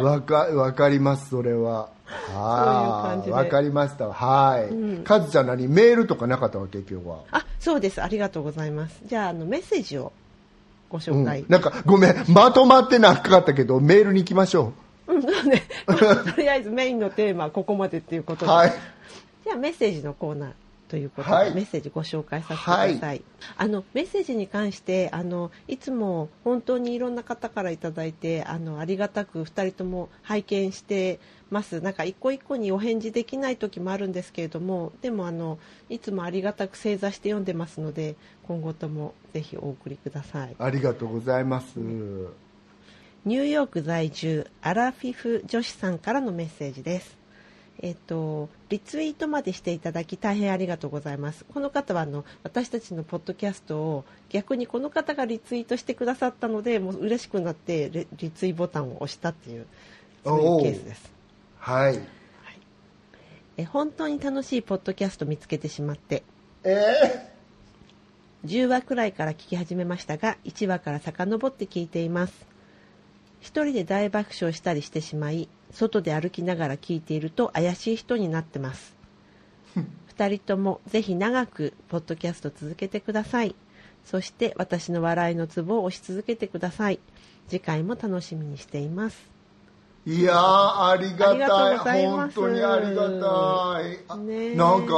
わか、わかります、それは。はわかりました。はい。カズちゃん何？メールとかなかったわけ？今日は。あそうですありがとうございますじゃああのメッセージをごう紹介、ん。なんか、ごめん、まとまってなかったけど、メールに行きましょううね、とりあえずメインのテーマはここまでっていうことう。で、はい。じゃあメッセージのコーナーということで、はい。メッセージご紹介させてください、はい。あのメッセージに関してあのいつも本当にいろんな方からいただいてあのありがたく2人とも拝見してます。なんか一個一個にお返事できない時もあるんですけれどもでもあのいつもありがたく正座して読んでますので今後ともぜひお送りください。ありがとうございます。ニューヨーク在住アラフィフ女子さんからのメッセージです。えっと、リツイートまでしていただき大変ありがとうございます。この方はあの私たちのポッドキャストを逆にこの方がリツイートしてくださったのでもう嬉しくなってリリツイボタンを押したっていうそういうケースです。はい。え本当に楽しいポッドキャスト見つけてしまってえ10話くらいから聞き始めましたが1話から遡って聞いています一人で大爆笑したりしてしまい外で歩きながら聞いていると怪しい人になってます。二人ともぜひ長くポッドキャスト続けてください。そして私の笑いのツボを押し続けてください。次回も楽しみにしています。いやーありがたい。本当にありがたい。あねえなんか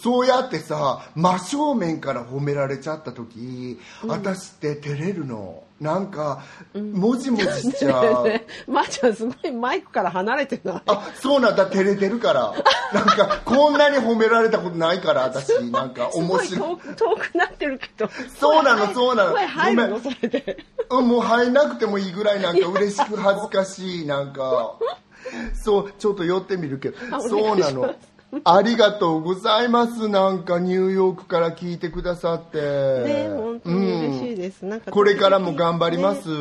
そうやってさ真正面から褒められちゃった時、私って照れるのなんか、もじもじしちゃう。ね まー、ちゃんすごいマイクから離れてない？あそうなんだ。照れてるから。なんかこんなに褒められたことないから私。なんか面白い。遠くなってるけど。そうなのそうなの。声入るのごそれで。うん、もう入んなくてもいいぐらいなんか嬉しく恥ずかしいなんか。そうちょっと寄ってみるけど。あそうなの ありがとうございます。なんかニューヨークから聞いてくださって。ね本当に嬉しいです、なんかこれからも頑張ります、ね。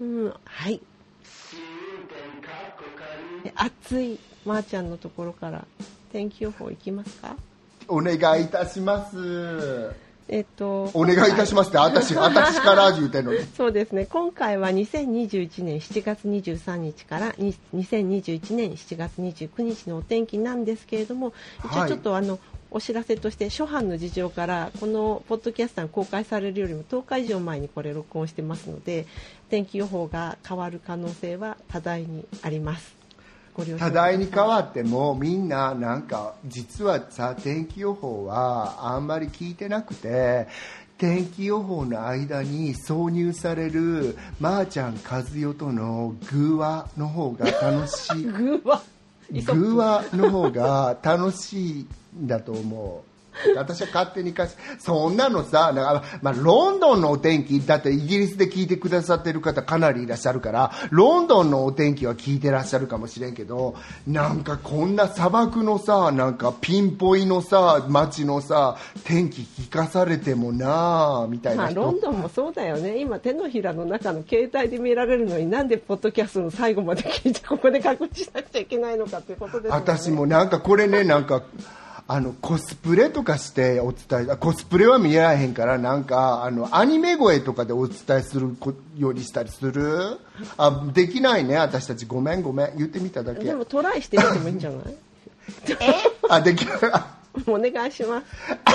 うんはい。え熱いまー、ちゃんのところから天気予報いきますか？お願いいたしますえっとお願いいたしますって私 私から言うてんのに。そうですね。今回は2021年7月23日からに2021年7月29日のお天気なんですけれども一はい。応ちょっとあの、お知らせとして初版の事情からこのポッドキャストが公開されるよりも10日以上前にこれ録音してますので天気予報が変わる可能性は多大にあります多大に変わってもみんななんか実はさ天気予報はあんまり聞いてなくて天気予報の間に挿入されるまーちゃん和代との偶話の方が楽しい。偶話の方が楽しいんだと思う私は勝手にかしそんなのさなんか、まあ、ロンドンのお天気だってイギリスで聞いてくださってる方かなりいらっしゃるからロンドンのお天気は聞いてらっしゃるかもしれんけどなんかこんな砂漠のさなんかピンポイのさ街のさ天気聞かされてもなあみたいまあ、ロンドンもそうだよね。今手のひらの中の携帯で見られるのになんでポッドキャストの最後まで聞いてここで確認しなくちゃいけないのかってことですよね。私もなんかこれねなんかあのコスプレとかしてお伝えあコスプレは見えらへんからなんかあのアニメ声とかでお伝えするこようにしたりする？あできないね私たち。ごめんごめん。言ってみただけ。でもトライしてみてもいいんじゃない？あできないあお願いします。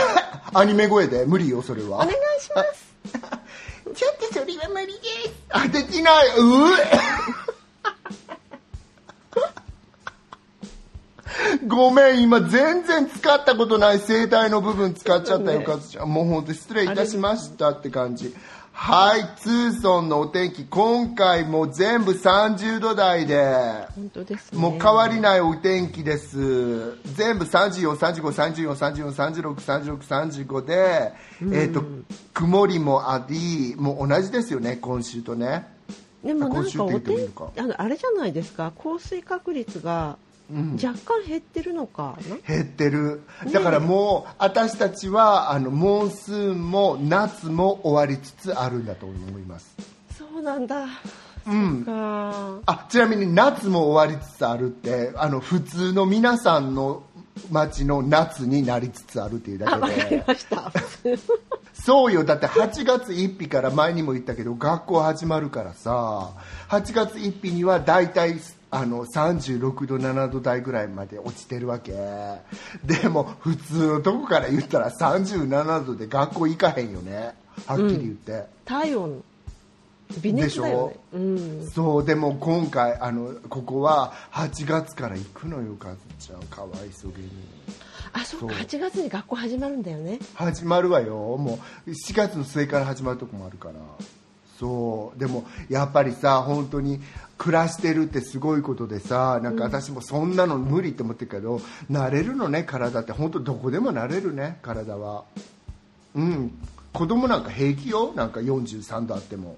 アニメ声で？無理よそれは。お願いします。ちょっとそれは無理です。あできない。う ごめん今全然使ったことない声帯の部分使っちゃったよ、ねかずちゃん。もう本当失礼いたしましたって感じ。はいツーソンのお天気今回も全部30度台で。本当ですね。もう変わりないお天気です。全部34、35、34、34、36、36、35で、えっ、と、曇りもあり、もう同じですよね、今週とね。でもなん今週って言かお天ってもいいのか。あのあれじゃないですか降水確率が若干減ってるのかな、減ってる。だからもう、私たちは、あの、モンスーンも夏も終わりつつあるんだと思います。そうなんだうん。かあ、ちなみに夏も終わりつつあるって、あの、普通の皆さんの街の夏になりつつあるっていうだあわかけで。りました そうよだって8月1日から前にも言ったけど学校始まるからさ8月1日には大体あの36度7度台ぐらいまで落ちてるわけ。でも普通のとこから言ったら37度で学校行かへんよね。はっきり言って、体温微熱だよね。うん。そうでも今回あのここは8月から行くのよかずちゃん。かわいそげに。あそうかそう。8月に学校始まるんだよね。始まるわよ。もう4月の末から始まるとこもあるから。そう。でもやっぱりさ本当に暮らしてるってすごいことでさなんか私もそんなの無理って思ってるけど、慣れるのね体って。本当どこでも慣れるね体は。うん。子供なんか平気よ。なんか43度あっても。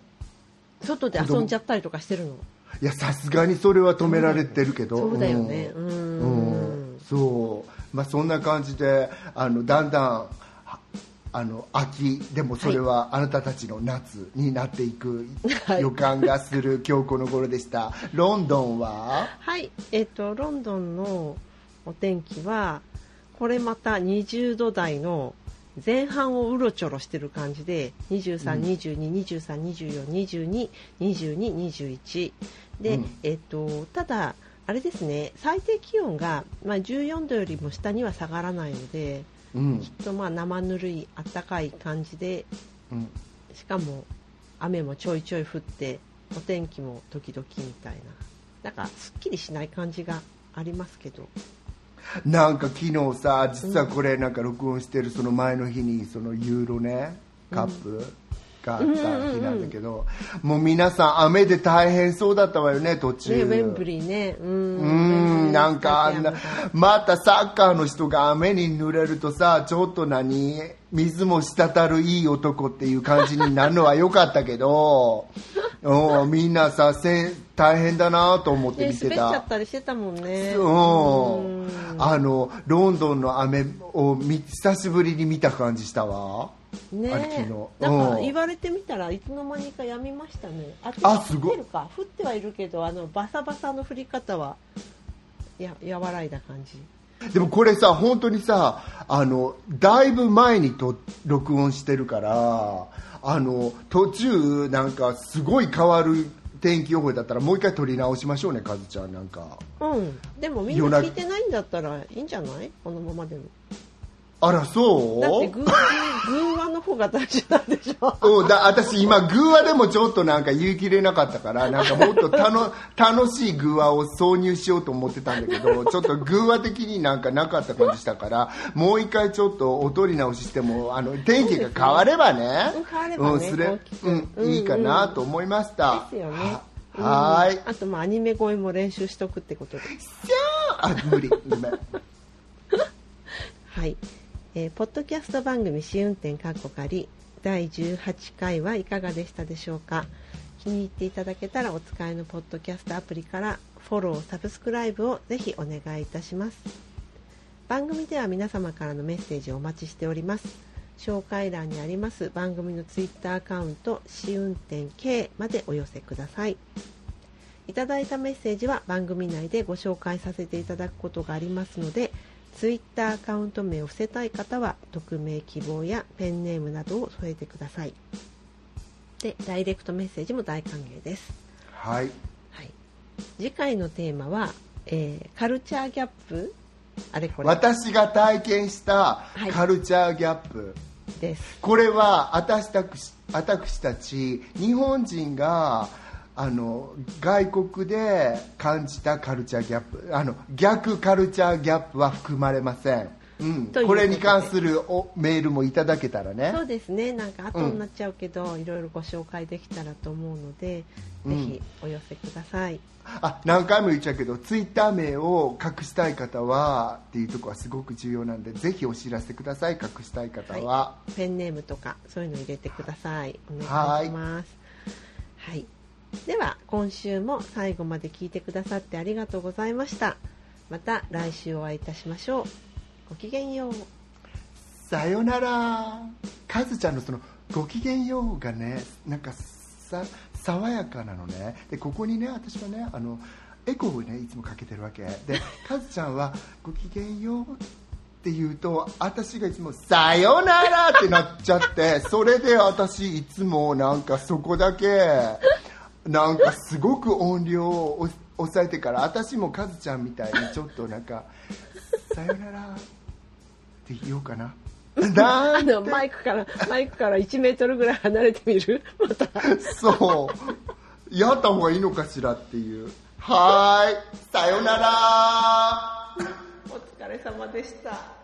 外で遊んじゃったりとかしてるの？いやさすがにそれは止められてるけど。そうだよね。うん。うん。そう。まあそんな感じであのだんだんはあの秋でもそれはあなたたちの夏になっていくはい予感がする今日この頃でした。ロンドンは？はい。えっ、とロンドンのお天気はこれまた20度台の前半をうろちょろしてる感じで23222324222221で、うん。えっ、とただあれですね最低気温が、まあ、14度よりも下には下がらないのでうん。きっとまあ生ぬるい暖かい感じでうん。しかも雨もちょいちょい降ってお天気も時々みたいな。なんかすっきりしない感じがありますけど。なんか昨日さ実はこれなんか録音してるその前の日にそのユーロねカップがあった日なんだけど、もう皆さん雨で大変そうだったわよね途中。ねウェンブリーね。ううんなんかあんなまたサッカーの人が雨に濡れるとさちょっと何水も滴るいい男っていう感じになるのは良かったけど うんみんなさせ大変だなと思ってね見てた。滑っちゃったりしてたもんね。うん。うん。あのロンドンの雨を見久しぶりに見た感じしたわねあれ昨日なんかうん。言われてみたらいつの間にかやみましたね。ああすごい降ってるか。降ってはいるけどあのバサバサの降り方はや和らいだ感じ。でもこれさ本当にさあのだいぶ前にと録音してるからあの途中なんかすごい変わる天気予報だったらもう一回撮り直しましょうねカズちゃんなんか。うん。でもみんな聞いてないんだったらいいんじゃない？このままでもあらそう？だってグーグーワの方が大事なんでしょ？うん、だ私今グーワでもちょっとなんか言い切れなかったからなんかもっとたの楽しいグーワを挿入しようと思ってたんだけどちょっとグーワ的になんかなかった感じしたからもう一回ちょっとお取り直ししてもあの天気が変わればねうんすれうんうんいいかなと思いました。ですよね。はい。うん。あとまあアニメ声も練習しとくってことで。あ無理 はい、えーポッドキャスト番組試運転かっこかり第18回はいかがでしたでしょうか？気に入っていただけたらお使いのポッドキャストアプリからフォローサブスクライブをぜひお願いいたします。番組では皆様からのメッセージをお待ちしております。紹介欄にあります番組のツイッターアカウント試運転 K までお寄せください。いただいたメッセージは番組内でご紹介させていただくことがありますのでツイッターアカウント名を伏せたい方は匿名希望やペンネームなどを添えてください。でダイレクトメッセージも大歓迎です、はい。はい、次回のテーマは、えーカルチャーギャップ？あれこれ。私が体験したい。カルチャーギャップ、です。これは私たち私たち日本人があの外国で感じたカルチャーギャップあの逆カルチャーギャップは含まれません、うん、ここれに関するおメールもいただけたらね。そうですね。なんか後になっちゃうけど、いろいろご紹介できたらと思うので、うん。ぜひお寄せください。あ何回も言っちゃうけどツイッター名を隠したい方はっていうところはすごく重要なんでぜひお知らせください。隠したい方は、ペンネームとかそういうの入れてください。お願いします。はいでは今週も最後まで聞いてくださってありがとうございました。また来週お会いいたしましょう。ごきげんよう。さよなら。カズちゃんのそのごきげんようがねなんかさ爽やかなのね。でここにね私はねあのエコーをねいつもかけてるわけ。で カズちゃんはごきげんようって言うと私がいつも「さよなら!」ってなっちゃってそれで私いつもなんかそこだけなんかすごく音量を押抑えてから私もカズちゃんみたいにちょっとなんか「さよなら」って言おうかな。なあのマイクからマイクから1メートルぐらい離れてみる？また。そう。やった方がいいのかしらっていう。はーい。さよなら。お疲れ様でした